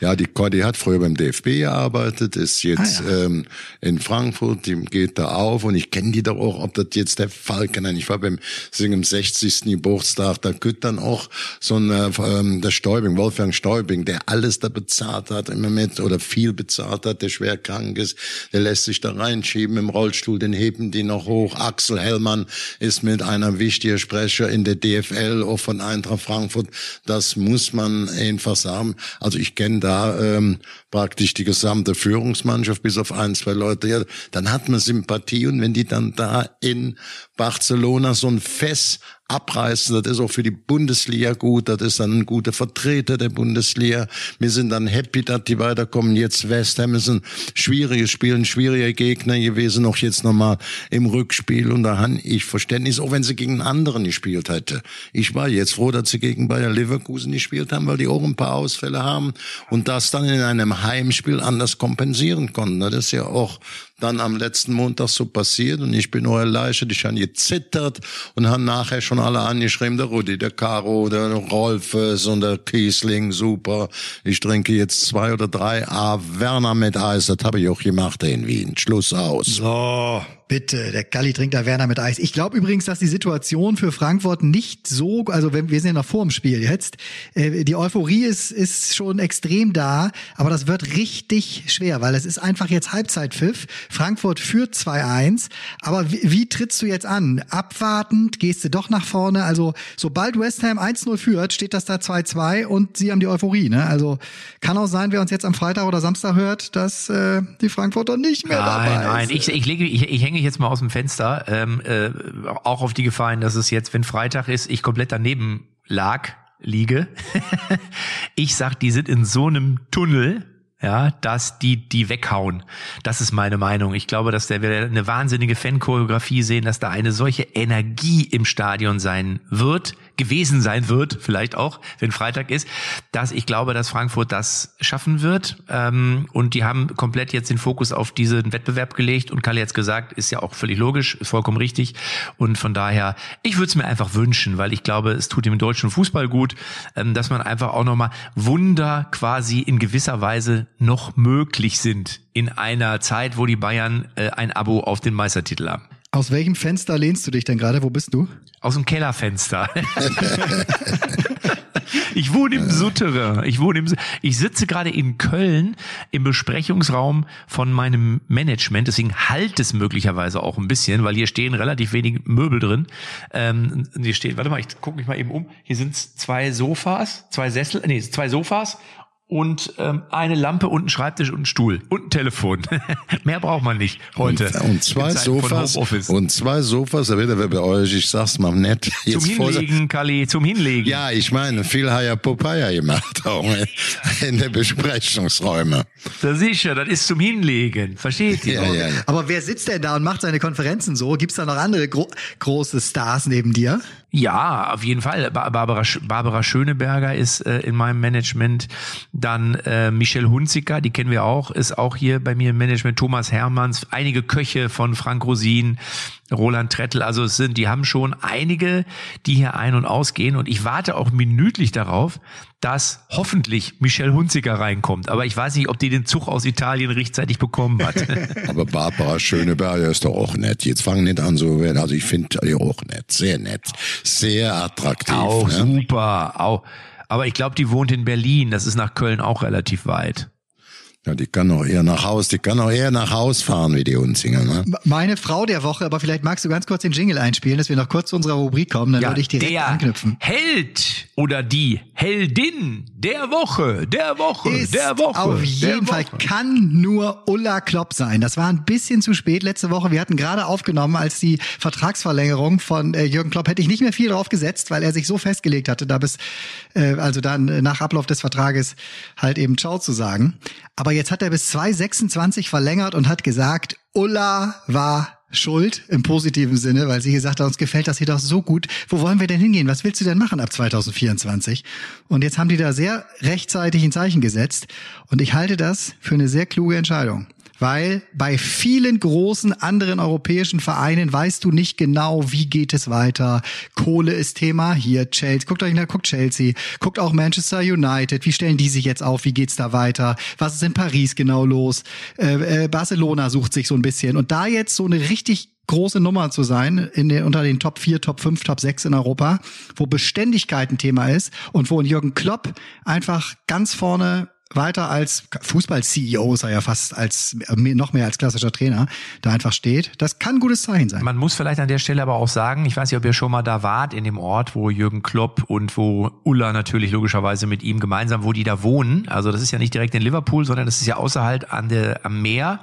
A: Ja, die Cordy hat früher beim DFB gearbeitet, ist jetzt
C: Ah, ja.
A: ähm, in Frankfurt, die geht da auf und ich kenne die doch auch, ob das jetzt der Falken, nein, ich war beim Singen 60. Geburtstag, da gibt dann auch so ein, äh, ähm, der Stäubing, Wolfgang Stäubing, der alles da bezahlt hat immer mit oder viel bezahlt hat, der schwer krank ist, der lässt sich da reinschieben im Rollstuhl, den heben die noch hoch. Axel Hellmann ist mit einer wichtigen Sprecher in der DFL, auch von Eintracht Frankfurt. Das muss man einfach sagen. Also ich kenne da ähm, praktisch die gesamte Führungsmannschaft, bis auf ein, zwei Leute. Ja, dann hat man Sympathie und wenn die dann da in Barcelona so ein Fest abreißen, das ist auch für die Bundesliga gut, das ist dann ein guter Vertreter der Bundesliga. Wir sind dann happy, dass die weiterkommen. Jetzt West Ham ist ein schwieriges Spiel, ein schwieriger Gegner gewesen, auch jetzt nochmal im Rückspiel und da habe ich Verständnis, auch wenn sie gegen einen anderen gespielt hätte. Ich war jetzt froh, dass sie gegen Bayer Leverkusen gespielt haben, weil die auch ein paar Ausfälle haben und das dann in einem Heimspiel anders kompensieren konnten. Das ist ja auch dann am letzten Montag so passiert und ich bin nur erleichtert, ich habe gezittert und habe nachher schon alle angeschrieben, der Rudi, der Caro, der Rolfes und der Kiesling, super. Ich trinke jetzt zwei oder drei A Werner mit Eis, das habe ich auch gemacht in Wien. Schluss aus.
C: So, bitte, der Galli trinkt da Werner mit Eis. Ich glaube übrigens, dass die Situation für Frankfurt nicht so, also wir sind ja noch vor dem Spiel jetzt, äh, die Euphorie ist, ist schon extrem da, aber das wird richtig schwer, weil es ist einfach jetzt Halbzeitpfiff. Frankfurt führt 2-1, aber wie, wie trittst du jetzt an? Abwartend, gehst du doch nach vorne? Also sobald West Ham 1-0 führt, steht das da 2-2 und sie haben die Euphorie. Ne? Also kann auch sein, wer uns jetzt am Freitag oder Samstag hört, dass äh, die Frankfurter nicht mehr dabei
B: Nein, nein, ich, ich, lege, ich, ich hänge jetzt mal aus dem Fenster, ähm, äh, auch auf die Gefahr dass es jetzt, wenn Freitag ist, ich komplett daneben lag, liege. ich sag, die sind in so einem Tunnel, ja, dass die die weghauen. Das ist meine Meinung. Ich glaube, dass der wir eine wahnsinnige Fan-Choreografie sehen, dass da eine solche Energie im Stadion sein wird, gewesen sein wird, vielleicht auch, wenn Freitag ist, dass ich glaube, dass Frankfurt das schaffen wird. Ähm, und die haben komplett jetzt den Fokus auf diesen Wettbewerb gelegt und Kalle jetzt gesagt, ist ja auch völlig logisch, ist vollkommen richtig. Und von daher, ich würde es mir einfach wünschen, weil ich glaube, es tut dem deutschen Fußball gut, ähm, dass man einfach auch nochmal Wunder quasi in gewisser Weise noch möglich sind in einer Zeit, wo die Bayern äh, ein Abo auf den Meistertitel haben.
C: Aus welchem Fenster lehnst du dich denn gerade? Wo bist du?
B: Aus dem Kellerfenster. ich wohne im Souterrain. Ich wohne im, ich sitze gerade in Köln im Besprechungsraum von meinem Management. Deswegen halt es möglicherweise auch ein bisschen, weil hier stehen relativ wenig Möbel drin. Ähm, hier steht, warte mal, ich gucke mich mal eben um. Hier sind zwei Sofas, zwei Sessel, nee, zwei Sofas und ähm, eine Lampe und ein Schreibtisch und ein Stuhl und ein Telefon. Mehr braucht man nicht heute.
A: Und, und zwei Sofas. Und zwei Sofas, da wird er bei euch, ich sag's mal nett.
B: zum
A: Jetzt vor-
B: Hinlegen, Kali, zum Hinlegen.
A: Ja, ich meine, viel hat ja Popeye gemacht, auch in der Besprechungsräume.
B: Das sicher, das ist zum Hinlegen. Versteht ihr?
A: Ja, ja, ja.
C: Aber wer sitzt denn da und macht seine Konferenzen so? Gibt's da noch andere gro große Stars neben dir?
B: Ja, auf jeden Fall. Ba- Barbara, Barbara Schöneberger ist äh, in meinem Management. Dann äh, Michelle Hunziker, die kennen wir auch, ist auch hier bei mir im Management. Thomas Hermanns, einige Köche von Frank Rosin, Roland Trettel. Also es sind, die haben schon einige, die hier ein- und ausgehen. Und ich warte auch minütlich darauf, dass hoffentlich Michelle Hunziker reinkommt. Aber ich weiß nicht, ob die den Zug aus Italien rechtzeitig bekommen hat.
A: Aber Barbara Schöneberger ist doch auch nett. Jetzt fangen nicht an so, also ich finde die auch nett, sehr nett, sehr attraktiv.
B: Auch
A: ne?
B: super. Auch. Aber ich glaube, die wohnt in Berlin. Das ist nach Köln auch relativ weit.
A: Ja, die kann auch eher nach Haus, die kann auch eher nach Haus fahren wie die Hunzinger. Ne?
C: Meine Frau der Woche, aber vielleicht magst du ganz kurz den Jingle einspielen, dass wir noch kurz zu unserer Rubrik kommen, dann würde ich direkt
B: der
C: anknüpfen.
B: Held oder die Heldin der Woche, der Woche,
C: Ist
B: der Woche.
C: auf jeden Fall
B: Woche.
C: kann nur Ulla Klopp sein. Das war ein bisschen zu spät letzte Woche. Wir hatten gerade aufgenommen, als die Vertragsverlängerung von äh, Jürgen Klopp hätte ich nicht mehr viel drauf gesetzt, weil er sich so festgelegt hatte, da bis äh, also dann nach Ablauf des Vertrages halt eben Ciao zu sagen. Aber jetzt hat er bis 2026 verlängert und hat gesagt, Ulla war schuld im positiven Sinne, weil sie gesagt hat, uns gefällt das hier doch so gut. Wo wollen wir denn hingehen? Was willst du denn machen ab 2024? Und jetzt haben die da sehr rechtzeitig ein Zeichen gesetzt. Und ich halte das für eine sehr kluge Entscheidung. Weil bei vielen großen anderen europäischen Vereinen weißt du nicht genau, wie geht es weiter. Kohle ist Thema. Hier Chelsea. Guckt euch nach, guckt Chelsea. Guckt auch Manchester United. Wie stellen die sich jetzt auf? Wie geht's da weiter? Was ist in Paris genau los? Äh, äh, Barcelona sucht sich so ein bisschen. Und da jetzt so eine richtig große Nummer zu sein in den, unter den Top 4, Top 5, Top 6 in Europa, wo Beständigkeit ein Thema ist und wo Jürgen Klopp einfach ganz vorne weiter als Fußball-CEO er ja fast als äh, noch mehr als klassischer Trainer da einfach steht. Das kann ein gutes Zeichen sein.
B: Man muss vielleicht an der Stelle aber auch sagen, ich weiß nicht, ob ihr schon mal da wart, in dem Ort, wo Jürgen Klopp und wo Ulla natürlich logischerweise mit ihm gemeinsam, wo die da wohnen. Also das ist ja nicht direkt in Liverpool, sondern das ist ja außerhalb an der, am Meer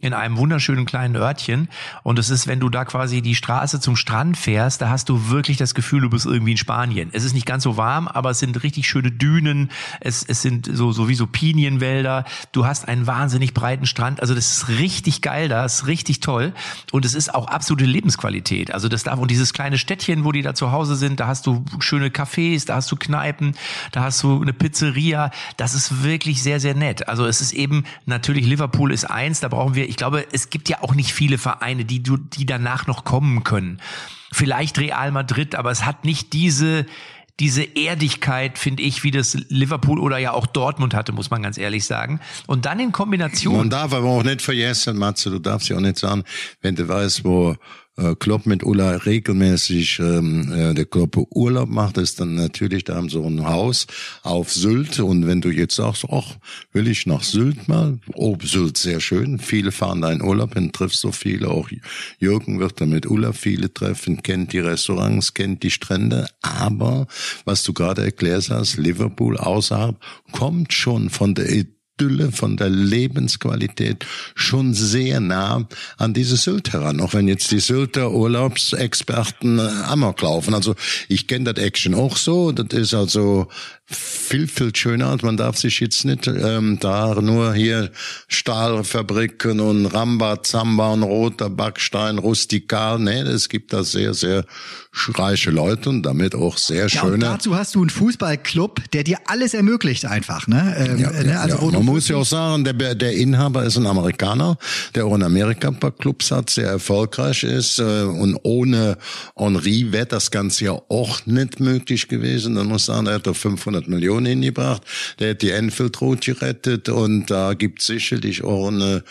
B: in einem wunderschönen kleinen Örtchen. Und es ist, wenn du da quasi die Straße zum Strand fährst, da hast du wirklich das Gefühl, du bist irgendwie in Spanien. Es ist nicht ganz so warm, aber es sind richtig schöne Dünen. Es, es sind so, so wie so Pinienwälder. Du hast einen wahnsinnig breiten Strand. Also das ist richtig geil da, ist richtig toll. Und es ist auch absolute Lebensqualität. Also das da, und dieses kleine Städtchen, wo die da zu Hause sind, da hast du schöne Cafés, da hast du Kneipen, da hast du eine Pizzeria. Das ist wirklich sehr, sehr nett. Also es ist eben, natürlich Liverpool ist eins, da brauchen wir ich glaube, es gibt ja auch nicht viele Vereine, die die danach noch kommen können. Vielleicht Real Madrid, aber es hat nicht diese, diese Erdigkeit, finde ich, wie das Liverpool oder ja auch Dortmund hatte, muss man ganz ehrlich sagen. Und dann in Kombination.
A: Man darf aber auch nicht vergessen, Matze, du darfst ja auch nicht sagen, wenn du weißt, wo äh, Klopp mit Ulla regelmäßig ähm, äh, der Klopp Urlaub macht, ist dann natürlich da haben so ein Haus auf Sylt. Und wenn du jetzt sagst, ach, will ich nach Sylt mal, oh, Sylt sehr schön, viele fahren da in Urlaub hin, triffst so viele, auch Jürgen wird da mit Ulla viele treffen, kennt die Restaurants, kennt die Strände, aber was du gerade erklärt hast, Liverpool außerhalb kommt schon von der Idylle, von der Lebensqualität schon sehr nah an diese Sylt heran, auch wenn jetzt die Sylter Urlaubsexperten äh, Amok laufen. Also ich kenne das Action auch so, das ist also viel, viel schöner. Man darf sich jetzt nicht ähm, da nur hier Stahlfabriken und Ramba, Zamba und roter Backstein, rustikal. Nee, es gibt da sehr, sehr reiche Leute und damit auch sehr
C: Ja,
A: schöne
C: dazu hast du einen Fußballclub, der dir alles ermöglicht einfach. Ne? Ähm,
A: Ja,
C: äh,
A: ja,
C: ne? Also
A: ja.
C: wo du
A: Man muss ja auch sagen, der, der Inhaber ist ein Amerikaner, der auch in Amerika ein paar Clubs hat, sehr erfolgreich ist. äh, Und ohne Henri wäre das Ganze ja auch nicht möglich gewesen. Dann muss sagen, er hat da 500 Millionen hingebracht. Der hat die Enfield Road gerettet und da gibt sicherlich auch eine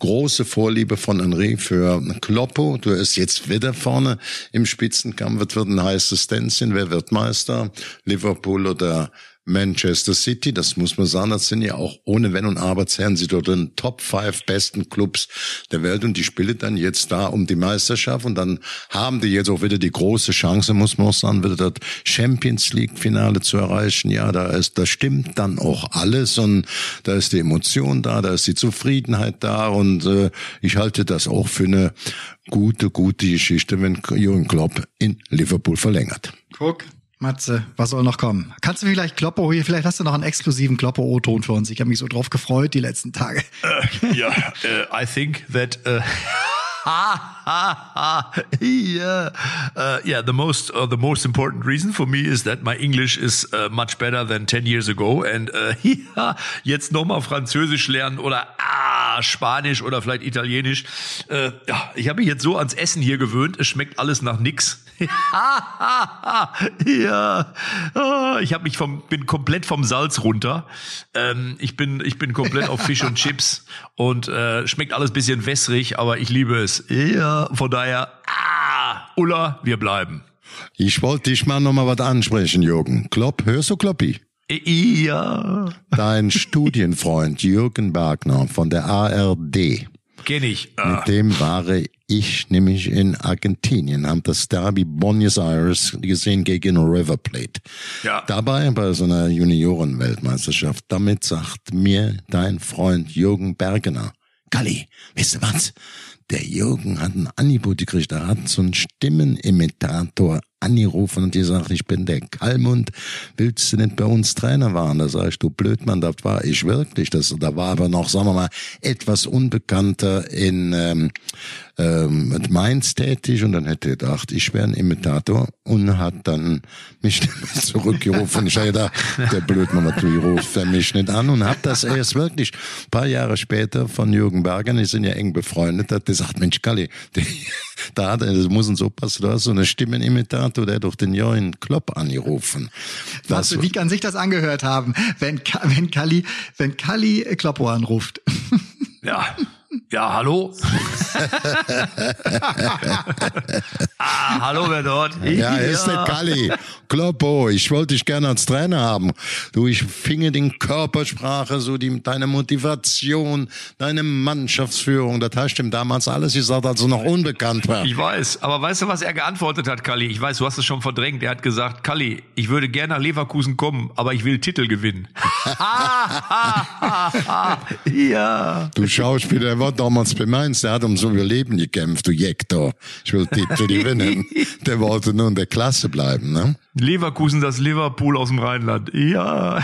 A: große Vorliebe von Henri für Kloppo. Du ist jetzt wieder vorne im Spitzenkampf. Es wird ein heißes Tänzchen. Wer wird Meister? Liverpool oder Manchester City, das muss man sagen, das sind ja auch ohne Wenn und Aber zählen sie dort den Top 5 besten Clubs der Welt und die spielen dann jetzt da um die Meisterschaft und dann haben die jetzt auch wieder die große Chance, muss man auch sagen, wieder das Champions League Finale zu erreichen. Ja, da ist, da stimmt dann auch alles und da ist die Emotion da, da ist die Zufriedenheit da und äh, ich halte das auch für eine gute, gute Geschichte, wenn Jürgen Klopp in Liverpool verlängert.
C: Guck. Matze, was soll noch kommen? Kannst du vielleicht Kloppo hier, vielleicht hast du noch einen exklusiven Kloppo-O-Ton für uns. Ich habe mich so drauf gefreut die letzten Tage.
B: Uh, yeah, uh, I think that uh, yeah, uh, yeah. The most uh, the most important reason for me is that my English is uh, much better than 10 years ago. And uh, ja, jetzt nochmal Französisch lernen oder ah, Spanisch oder vielleicht Italienisch. Äh, ja, ich habe mich jetzt so ans Essen hier gewöhnt. Es schmeckt alles nach nix. ja, oh, ich habe mich vom, bin komplett vom Salz runter. Ähm, ich bin, ich bin komplett auf Fisch und Chips und äh, schmeckt alles bisschen wässrig, aber ich liebe es. Ja, von daher, ah, Ulla, wir bleiben.
A: Ich wollte dich mal noch mal was ansprechen, Jürgen. Klopp, hörst du Kloppi?
B: Ja.
A: Dein Studienfreund Jürgen Wagner von der ARD.
B: Kenn ich.
A: Mit ah. dem war ich nämlich in Argentinien, haben das Derby Buenos Aires gesehen gegen River Plate.
B: Ja.
A: Dabei bei so einer Juniorenweltmeisterschaft. Damit sagt mir dein Freund Jürgen Bergener, Galli, weißt du was? Der Jürgen hat ein Angebot gekriegt, er hat so einen Stimmenimitator angerufen und gesagt, ich bin der Kalmund, willst du nicht bei uns Trainer waren? Da sag ich, du Blödmann, das war ich wirklich. Das, da war aber noch, sagen wir mal, etwas unbekannter in ähm, ähm, Mainz tätig und dann hätte er gedacht, ich wäre ein Imitator und hat dann mich zurückgerufen. Ich habe gedacht, der Blödmann natürlich ruft er mich nicht an und hat das erst wirklich ein paar Jahre später von Jürgen Berger, die sind ja eng befreundet, hat gesagt, Mensch, Kalli, da hat er, das muss so passen, du hast so eine Stimmenimitator, der hat doch den neuen Klopp angerufen.
C: Das, du, wie kann sich das angehört haben, wenn, wenn Kalli, wenn Kalli Kloppo anruft?
B: Ja. Ja, hallo. ah, hallo, wer dort?
A: Ja, ist der Kalli. Kloppo, ich wollte dich gerne als Trainer haben. Du, ich finge den Körpersprache, so die, deine Motivation, deine Mannschaftsführung, das hast du ihm damals alles gesagt, als er noch unbekannt war.
B: Ich weiß, aber weißt du, was er geantwortet hat, Kalli? Ich weiß, du hast es schon verdrängt. Er hat gesagt, Kalli, ich würde gerne nach Leverkusen kommen, aber ich will Titel gewinnen.
A: Ja. Du Schauspieler, er war damals bei Mainz, der hat um so Überleben gekämpft, du da. Ich will Titel gewinnen. Der wollte nur in der Klasse bleiben, ne?
B: Leverkusen, das Liverpool aus dem Rheinland. Ja.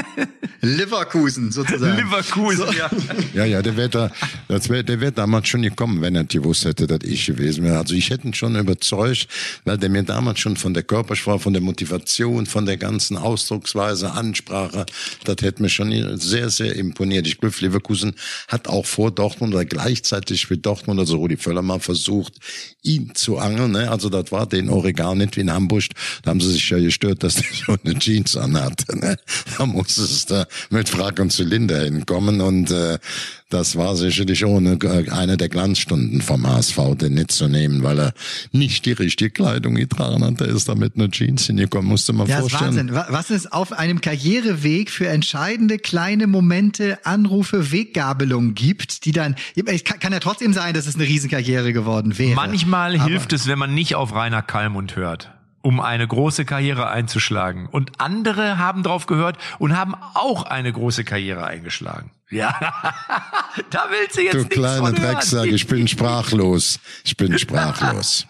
C: Leverkusen, sozusagen.
B: Leverkusen, so. ja.
A: Ja, ja, der wäre da, das wär, der wäre damals schon gekommen, wenn er gewusst hätte, dass ich gewesen wäre. Also ich hätte ihn schon überzeugt, weil der mir damals schon von der Körpersprache, von der Motivation, von der ganzen Ausdrucksweise, Ansprache, das hätte mir schon sehr, sehr imponiert. Ich glaube, Leverkusen hat auch vor Dortmund oder gleichzeitig mit Dortmund, also Rudi Völler mal versucht, ihn zu angeln. Ne? Also das war den Oregal nicht wie in Hamburg. Da haben sie sich ja gestört, dass der so eine Jeans anhatte. Ne? Da musste es da mit Frack und Zylinder hinkommen und äh, das war sicherlich ohne äh, eine der Glanzstunden vom HSV, den nicht zu nehmen, weil er nicht die richtige Kleidung getragen hat. Der ist da mit einer Jeans hingekommen, musste man ja, vorstellen.
C: Wahnsinn. Was es auf einem Karriereweg für entscheidende kleine Momente, Anrufe, Weggabelungen gibt, die dann, es kann ja trotzdem sein, dass es eine Riesenkarriere geworden wäre.
B: Manchmal hilft es, wenn man nicht auf Rainer Kallmund hört um eine große Karriere einzuschlagen. Und andere haben drauf gehört und haben auch eine große Karriere eingeschlagen. Ja, da willst du jetzt
A: Du kleine Drecksack, ich bin sprachlos. Ich bin sprachlos.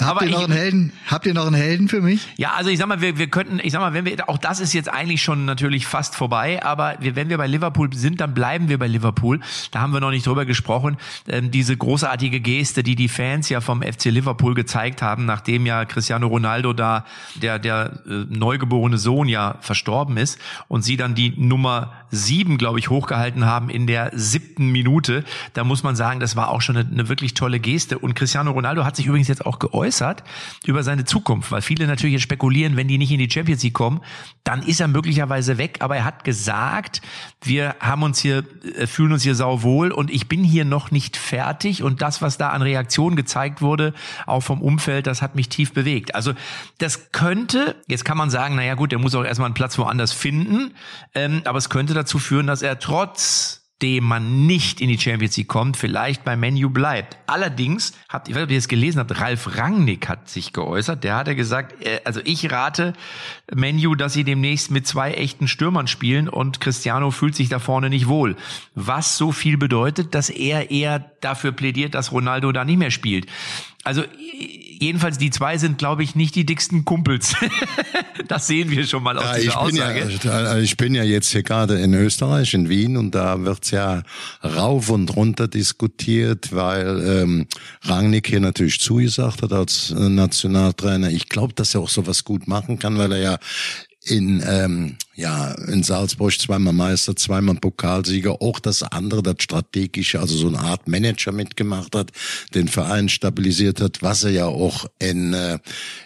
C: Habt ihr noch einen Helden? Habt ihr noch einen Helden für mich?
B: Ja, also ich sag mal, wir, wir könnten, ich sag mal, wenn wir, auch das ist jetzt eigentlich schon natürlich fast vorbei, aber wir, wenn wir bei Liverpool sind, dann bleiben wir bei Liverpool. Da haben wir noch nicht drüber gesprochen. Ähm, diese großartige Geste, die die Fans ja vom FC Liverpool gezeigt haben, nachdem ja Cristiano Ronaldo da, der, der äh, neugeborene Sohn ja verstorben ist und sie dann die Nummer sieben, glaube ich, hochgehalten haben in der siebten Minute. Da muss man sagen, das war auch schon eine, eine wirklich tolle Geste. Und Cristiano Ronaldo hat sich übrigens jetzt auch geäußert geäußert über seine Zukunft, weil viele natürlich jetzt spekulieren, wenn die nicht in die Champions League kommen, dann ist er möglicherweise weg. Aber er hat gesagt, wir haben uns hier, äh, fühlen uns hier sauwohl und ich bin hier noch nicht fertig. Und das, was da an Reaktionen gezeigt wurde, auch vom Umfeld, das hat mich tief bewegt. Also das könnte, jetzt kann man sagen, naja gut, der muss auch erstmal einen Platz woanders finden, ähm, aber es könnte dazu führen, dass er trotz dem man nicht in die Champions League kommt, vielleicht bei Menu bleibt. Allerdings, habt, ich weiß nicht, ob ihr es gelesen habt, Ralf Rangnick hat sich geäußert. Der hat ja gesagt, äh, also ich rate Menu, dass sie demnächst mit zwei echten Stürmern spielen und Cristiano fühlt sich da vorne nicht wohl. Was so viel bedeutet, dass er eher dafür plädiert, dass Ronaldo da nicht mehr spielt. Also jedenfalls die zwei sind, glaube ich, nicht die dicksten Kumpels. das sehen wir schon mal aus
A: ja,
B: dieser
A: ich bin
B: Aussage.
A: Ja, ich bin ja jetzt hier gerade in Österreich, in Wien, und da wird's ja rauf und runter diskutiert, weil ähm, Rangnick hier natürlich zugesagt hat als äh, Nationaltrainer. Ich glaube, dass er auch sowas gut machen kann, weil er ja in ähm, ja, in Salzburg zweimal Meister, zweimal Pokalsieger, auch das andere, das strategische, also so eine Art Manager mitgemacht hat, den Verein stabilisiert hat, was er ja auch in, äh,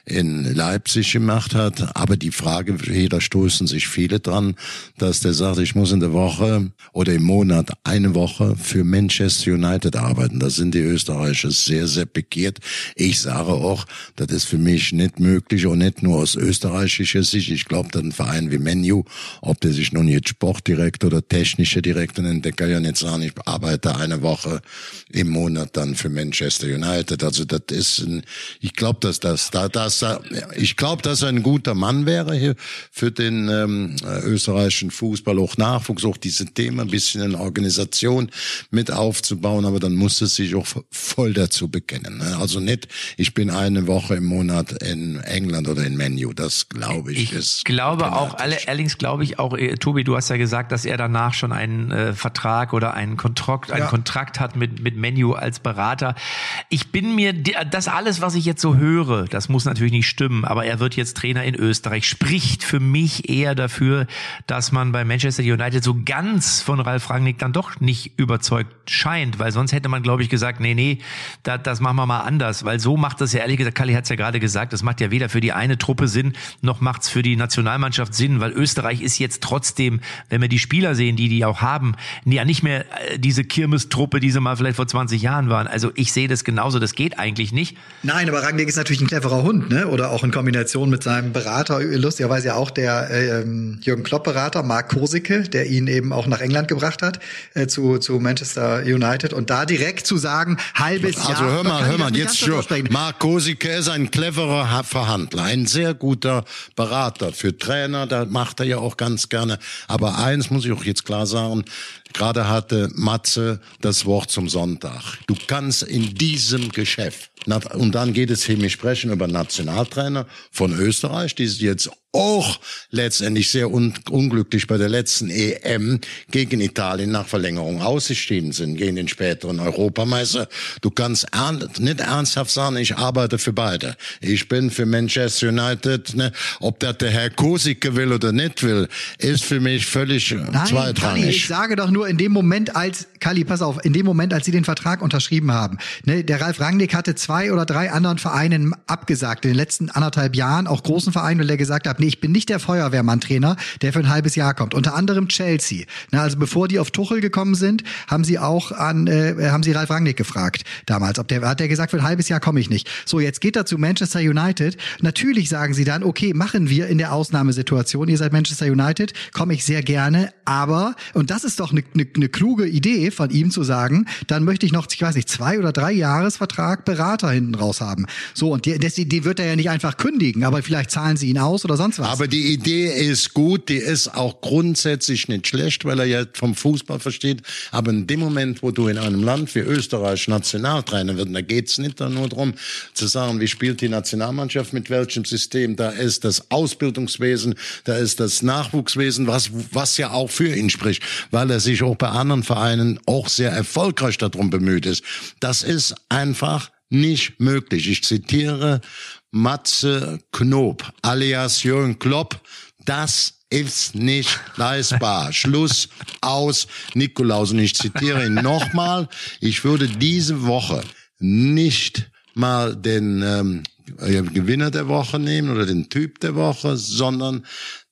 A: in Leipzig gemacht hat. Aber die Frage, jeder stoßen sich viele dran, dass der sagt, ich muss in der Woche oder im Monat eine Woche für Manchester United arbeiten. Da sind die Österreicher sehr, sehr begehrt. Ich sage auch, das ist für mich nicht möglich und nicht nur aus österreichischer Sicht. Ich glaube, dass ein Verein wie Menu ob der sich nun jetzt Sportdirektor oder technischer Direktor nennt, der kann ja nicht sagen, ich arbeite eine Woche im Monat dann für Manchester United. Also das ist ein, ich glaube, dass das, da, das, ich glaube, dass er ein guter Mann wäre hier für den ähm, österreichischen Fußball, auch Nachwuchs, auch diese Themen, ein bisschen eine Organisation mit aufzubauen, aber dann muss es sich auch voll dazu bekennen. Ne? Also nicht, ich bin eine Woche im Monat in England oder in Menu, das glaube ich,
B: ich
A: ist.
B: Ich glaube auch, alle, allerdings glaube ich auch, äh, Tobi, du hast ja gesagt, dass er danach schon einen äh, Vertrag oder einen Kontrakt, einen ja. Kontrakt hat mit, mit Menu als Berater. Ich bin mir, das alles, was ich jetzt so höre, das muss natürlich nicht stimmen, aber er wird jetzt Trainer in Österreich, spricht für mich eher dafür, dass man bei Manchester United so ganz von Ralf Rangnick dann doch nicht überzeugt scheint, weil sonst hätte man, glaube ich, gesagt, nee, nee, das, das machen wir mal anders, weil so macht das ja ehrlich gesagt, Kalli hat es ja gerade gesagt, das macht ja weder für die eine Truppe Sinn, noch macht es für die Nationalmannschaft Sinn, weil Österreich ist jetzt trotzdem, wenn wir die Spieler sehen, die die auch haben, ja nicht mehr äh, diese Kirmestruppe, die sie mal vielleicht vor 20 Jahren waren. Also ich sehe das genauso, das geht eigentlich nicht.
C: Nein, aber Rangnick ist natürlich ein cleverer Hund, ne? Oder auch in Kombination mit seinem Berater, lustigerweise ja auch der äh, Jürgen Klopp-Berater, Mark Kosicke, der ihn eben auch nach England gebracht hat, äh, zu, zu Manchester United. Und da direkt zu sagen, halbes
A: also,
C: Jahr.
A: Also hör mal, hör mal, jetzt schon. Mark Kosicke ist ein cleverer Verhandler, ein sehr guter Berater für Trainer, da macht er ja auch ganz gerne. Aber eins muss ich auch jetzt klar sagen, gerade hatte Matze das Wort zum Sonntag. Du kannst in diesem Geschäft, und dann geht es hier, wir sprechen über Nationaltrainer von Österreich, die jetzt auch letztendlich sehr un unglücklich bei der letzten EM gegen Italien nach Verlängerung ausgestiegen sind, gegen den späteren Europameister. Du kannst ernst, nicht ernsthaft sagen, ich arbeite für beide. Ich bin für Manchester United, ne? ob das der Herr Kosicke will oder nicht will, ist für mich völlig Nein, zweitrangig. Kalli,
C: ich sage doch nur in dem Moment, als, Kali, pass auf, in dem Moment, als sie den Vertrag unterschrieben haben, ne, der Ralf Rangnick hatte zwei oder drei anderen Vereinen abgesagt in den letzten anderthalb Jahren, auch großen Vereinen, weil er gesagt hat, nee, ich bin nicht der Feuerwehrmann-Trainer, der für ein halbes Jahr kommt. Unter anderem Chelsea. Na, also bevor die auf Tuchel gekommen sind, haben sie auch an, äh, haben sie Ralf Rangnick gefragt damals. Ob der hat der gesagt, für ein halbes Jahr komme ich nicht. So, jetzt geht er zu Manchester United. Natürlich sagen sie dann, okay, machen wir in der Ausnahmesituation. Ihr seid Manchester United, komme ich sehr gerne, aber und das ist doch eine ne, ne kluge Idee von ihm zu sagen, dann möchte ich noch, ich weiß nicht, zwei oder drei Jahresvertrag Berater hinten raus haben. So und die, die, wird er ja nicht einfach kündigen, aber vielleicht zahlen sie ihn aus oder sonst was.
A: Aber die Idee ist gut, die ist auch grundsätzlich nicht schlecht, weil er ja vom Fußball versteht. Aber in dem Moment, wo du in einem Land wie Österreich Nationaltrainer wird, da geht's nicht nur darum zu sagen, wie spielt die Nationalmannschaft mit welchem System. Da ist das Ausbildungswesen, da ist das Nachwuchswesen, was, was ja auch für ihn spricht, weil er sich auch bei anderen Vereinen auch sehr erfolgreich darum bemüht ist. Das ist einfach nicht möglich. Ich zitiere Matze Knob alias Jürgen Klopp, das ist nicht leistbar. Schluss aus Nikolaus. Und ich zitiere ihn nochmal. Ich würde diese Woche nicht mal den ähm, Gewinner der Woche nehmen oder den Typ der Woche, sondern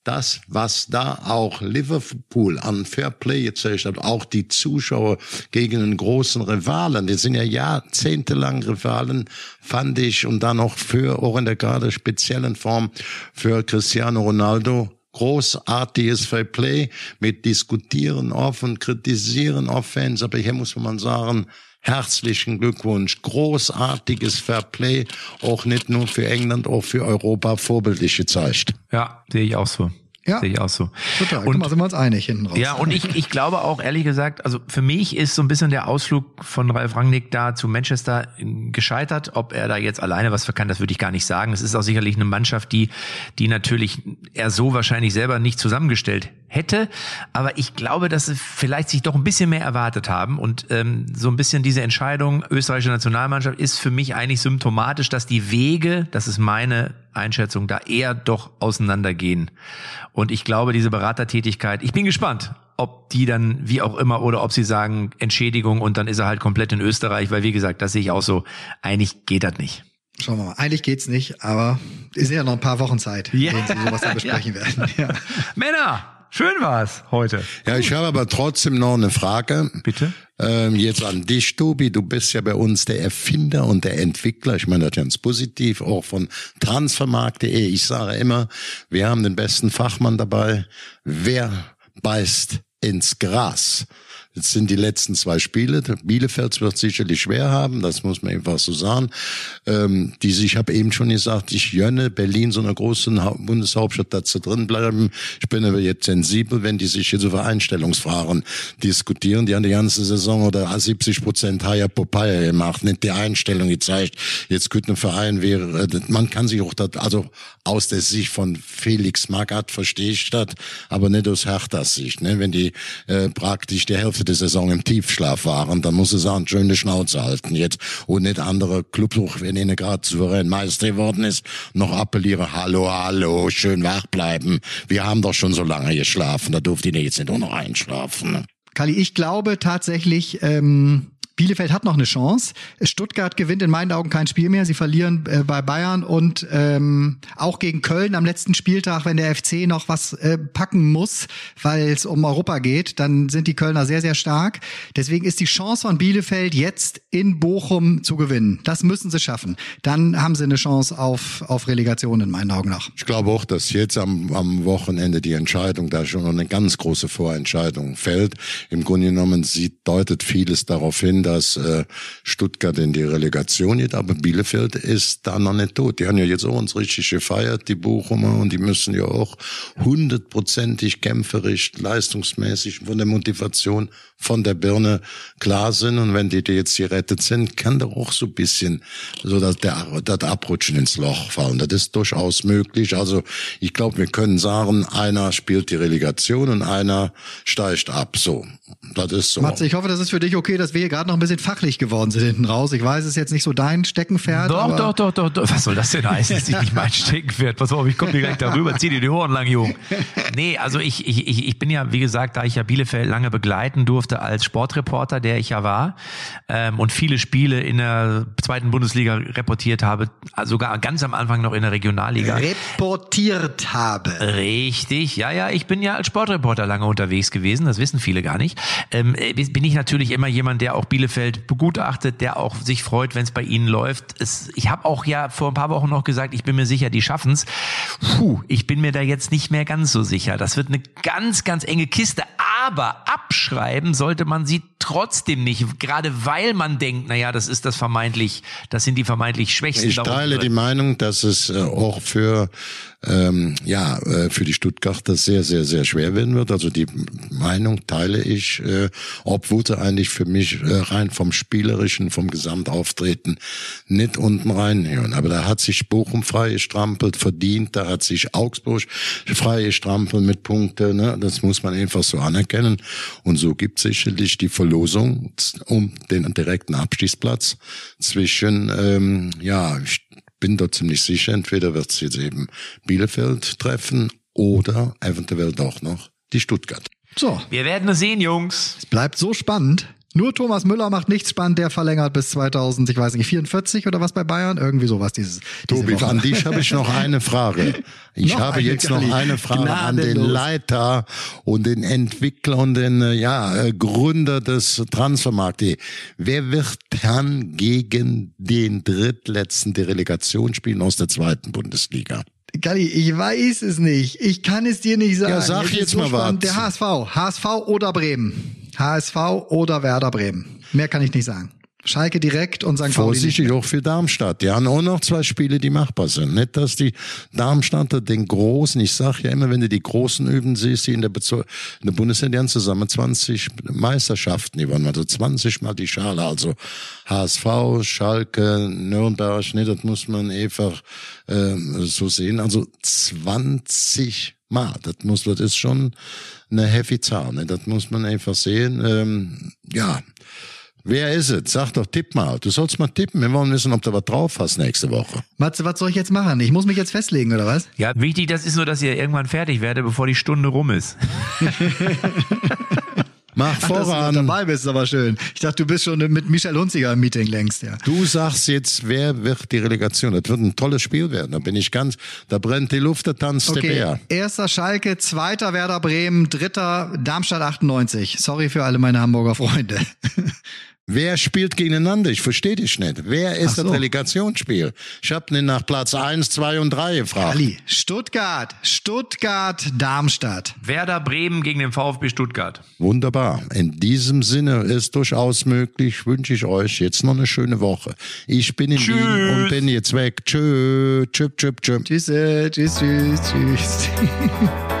A: das, was da auch Liverpool an Fairplay gezeigt hat, auch die Zuschauer gegen einen großen Rivalen, die sind ja jahrzehntelang Rivalen, fand ich, und dann noch für, auch in der gerade speziellen Form für Cristiano Ronaldo, großartiges Fairplay mit diskutieren offen, kritisieren Offense, aber hier muss man sagen, herzlichen Glückwunsch. Großartiges Fairplay, auch nicht nur für England, auch für Europa vorbildlich gezeigt.
B: Ja, sehe ich auch so.
C: Ja.
B: Sehe ich auch so.
C: Total.
B: Und-
C: Guck mal, sind wir uns einig hinten raus.
B: Ja, und ich, ich glaube auch ehrlich gesagt, also für mich ist so ein bisschen der Ausflug von Ralf Rangnick da zu Manchester gescheitert. Ob er da jetzt alleine was für kann, das würde ich gar nicht sagen. Es ist auch sicherlich eine Mannschaft, die, die natürlich er so wahrscheinlich selber nicht zusammengestellt hätte. Aber ich glaube, dass sie vielleicht sich doch ein bisschen mehr erwartet haben. Und ähm, so ein bisschen diese Entscheidung, österreichische Nationalmannschaft, ist für mich eigentlich symptomatisch, dass die Wege, das ist meine Einschätzung, da eher doch auseinandergehen. Und ich glaube, diese Beratertätigkeit, ich bin gespannt, ob die dann wie auch immer oder ob sie sagen Entschädigung und dann ist er halt komplett in Österreich, weil wie gesagt, das sehe ich auch so, eigentlich geht das nicht.
C: Schauen wir mal. Eigentlich geht's nicht, aber es sind ja noch ein paar Wochen Zeit,
B: Ja.
C: denen Sie sowas dann besprechen werden. Ja.
B: Männer, schön war's heute.
A: Ja, ich habe aber trotzdem noch eine Frage.
B: Bitte?
A: Ähm, jetzt an dich, Tobi. Du bist ja bei uns der Erfinder und der Entwickler. Ich meine das ganz positiv, auch von transfermarkt.de. Ich sage immer, wir haben den besten Fachmann dabei. Wer beißt ins Gras? Jetzt sind die letzten zwei Spiele. Bielefeld wird sicherlich schwer haben, das muss man einfach so sagen. Ähm, die, ich habe eben schon gesagt, ich jönne Berlin, so einer großen Hau- Bundeshauptstadt, dazu drin bleiben. Ich bin aber jetzt sensibel, wenn die sich hier so für Einstellungsfragen diskutieren. Die haben die ganze Saison oder 70 Prozent Haya Popeye gemacht, nicht die Einstellung gezeigt. Jetzt könnte ein Verein wäre, äh, man kann sich auch, das, also aus der Sicht von Felix Magath verstehe ich das, aber nicht aus Herthas Sicht. Ne? Wenn die äh, praktisch die Hälfte der Saison im Tiefschlaf waren, dann muss sie sagen, schöne Schnauze halten jetzt und nicht andere Clubs, auch wenn ihnen gerade souverän Meister geworden ist, noch appelliere, hallo, hallo, schön wach bleiben. Wir haben doch schon so lange geschlafen, da durft ihr jetzt nicht auch noch einschlafen.
C: Kali, ich glaube tatsächlich, ähm, Bielefeld hat noch eine Chance. Stuttgart gewinnt in meinen Augen kein Spiel mehr. Sie verlieren äh, bei Bayern und ähm, auch gegen Köln am letzten Spieltag, wenn der FC noch was äh, packen muss, weil es um Europa geht, dann sind die Kölner sehr, sehr stark. Deswegen ist die Chance von Bielefeld jetzt in Bochum zu gewinnen. Das müssen sie schaffen. Dann haben sie eine Chance auf, auf Relegation in meinen Augen nach.
A: Ich glaube auch, dass jetzt am, am Wochenende die Entscheidung, da schon noch eine ganz große Vorentscheidung fällt. Im Grunde genommen sieht, deutet vieles darauf hin, dass äh, Stuttgart in die Relegation geht, aber Bielefeld ist da noch nicht tot. Die haben ja jetzt auch uns richtig gefeiert, die Bochumer, und die müssen ja auch hundertprozentig kämpferisch, leistungsmäßig von der Motivation von der Birne klar sind. Und wenn die, die jetzt gerettet sind, kann da auch so ein bisschen so der, das Abrutschen ins Loch fallen. Das ist durchaus möglich. Also ich glaube, wir können sagen, einer spielt die Relegation und einer steigt ab. So, das ist so.
C: Matze, ich hoffe, das ist für dich okay, dass wir hier gerade noch ein bisschen fachlich geworden sind hinten raus. Ich weiß, es ist jetzt nicht so dein Steckenpferd.
B: Doch,
C: aber
B: doch, doch, doch, doch. Was soll das denn heißen, dass ich nicht mein Steckenpferd? Pass auf, ich komme direkt darüber, zieh dir die Ohren lang, Jung. Nee, also ich, ich, ich ich bin ja, wie gesagt, da ich ja Bielefeld lange begleiten durfte als Sportreporter, der ich ja war, ähm, und viele Spiele in der zweiten Bundesliga reportiert habe, sogar ganz am Anfang noch in der Regionalliga.
C: reportiert habe.
B: Richtig, ja, ja, ich bin ja als Sportreporter lange unterwegs gewesen, das wissen viele gar nicht. Ähm, äh, bin ich natürlich immer jemand, der auch Bielefeld begutachtet, der auch sich freut, wenn es bei ihnen läuft. Es, ich habe auch ja vor ein paar Wochen noch gesagt, ich bin mir sicher, die schaffen's. Puh, ich bin mir da jetzt nicht mehr ganz so sicher. Das wird eine ganz, ganz enge Kiste, aber abschreiben sollte man sie trotzdem nicht, gerade weil man denkt, naja, das ist das vermeintlich, das sind die vermeintlich Schwächsten.
A: Ich teile die Meinung, dass es äh, auch für ähm, ja äh, für die Stuttgarter sehr sehr sehr schwer werden wird. Also die Meinung teile ich, äh, obwohl sie eigentlich für mich äh, rein vom spielerischen, vom Gesamtauftreten nicht unten reinhören. Aber da hat sich Bochum frei gestrampelt, verdient. Da hat sich Augsburg frei gestrampelt mit Punkten. Ne? Das muss man einfach so anerkennen. Und so gibt sicherlich die Verlosung um den direkten Abstiegsplatz zwischen ähm, ja bin da ziemlich sicher, entweder wird es jetzt eben Bielefeld treffen oder eventuell doch noch die Stuttgart.
C: So,
B: Wir werden es sehen, Jungs.
C: es bleibt so spannend. Nur Thomas Müller macht nichts spannend, der verlängert bis 2000, ich weiß nicht, 44 oder was bei Bayern? Irgendwie sowas dieses. diese
A: Tobi, an dich habe ich noch eine Frage. Ich habe jetzt noch eine Frage an den
C: Gnadenlos.
A: Leiter und den Entwickler und den äh, ja, äh, Gründer des Transfermarktes. Wer wird dann gegen den drittletzten der Relegation spielen aus der zweiten Bundesliga?
C: Galli, ich weiß es nicht. Ich kann es dir nicht sagen.
A: Ja, sag
C: ist
A: jetzt
C: so
A: mal
C: spannend.
A: was.
C: Der HSV. HSV oder Bremen. HSV oder Werder Bremen. Mehr kann ich nicht sagen. Schalke direkt und St. Pauli.
A: Vorsichtig auch für Darmstadt. Die haben auch noch zwei Spiele, die machbar sind. Nicht, dass die Darmstadter den Großen, ich sag ja immer, wenn du die Großen üben siehst, die in der, Bezo in der Bundesliga, die haben zusammen 20 Meisterschaften, die waren also 20 mal die Schale. Also HSV, Schalke, Nürnberg, ne, das muss man einfach äh, so sehen. Also 20 Mal, das muss, das ist schon eine heavy Zahl, ne? das muss man einfach sehen. Ähm, ja, Wer ist es? Sag doch, tipp mal. Du sollst mal tippen. Wir wollen wissen, ob du was drauf hast nächste Woche.
C: Matze, was soll ich jetzt machen? Ich muss mich jetzt festlegen, oder was?
B: Ja, wichtig, das ist nur, dass ihr irgendwann fertig werdet, bevor die Stunde rum ist.
A: Mach
C: Dass du noch
A: voran.
C: dabei bist, ist aber schön. Ich dachte, du bist schon mit Michel Hunziger im Meeting längst, ja.
A: Du sagst jetzt, wer wird die Relegation? Das wird ein tolles Spiel werden. Da bin ich ganz, da brennt die Luft, da tanzt der
C: Okay,
A: Bär.
C: erster Schalke, zweiter Werder Bremen, dritter Darmstadt 98. Sorry für alle meine Hamburger Freunde.
A: Wer spielt gegeneinander? Ich verstehe dich nicht. Wer ist
C: so.
A: das Relegationsspiel? Ich habe ihn nach Platz eins, zwei und drei gefragt.
C: Ali, Stuttgart, Stuttgart, Darmstadt.
B: Werder Bremen gegen den VfB Stuttgart.
A: Wunderbar. In diesem Sinne ist durchaus möglich, wünsche ich euch jetzt noch eine schöne Woche. Ich bin in
B: Tschüss.
A: Wien und bin jetzt weg. Tschö, tschüpp, tschüpp, tschüpp.
C: Tschüss, äh, tschüss, tschüss, tschüss.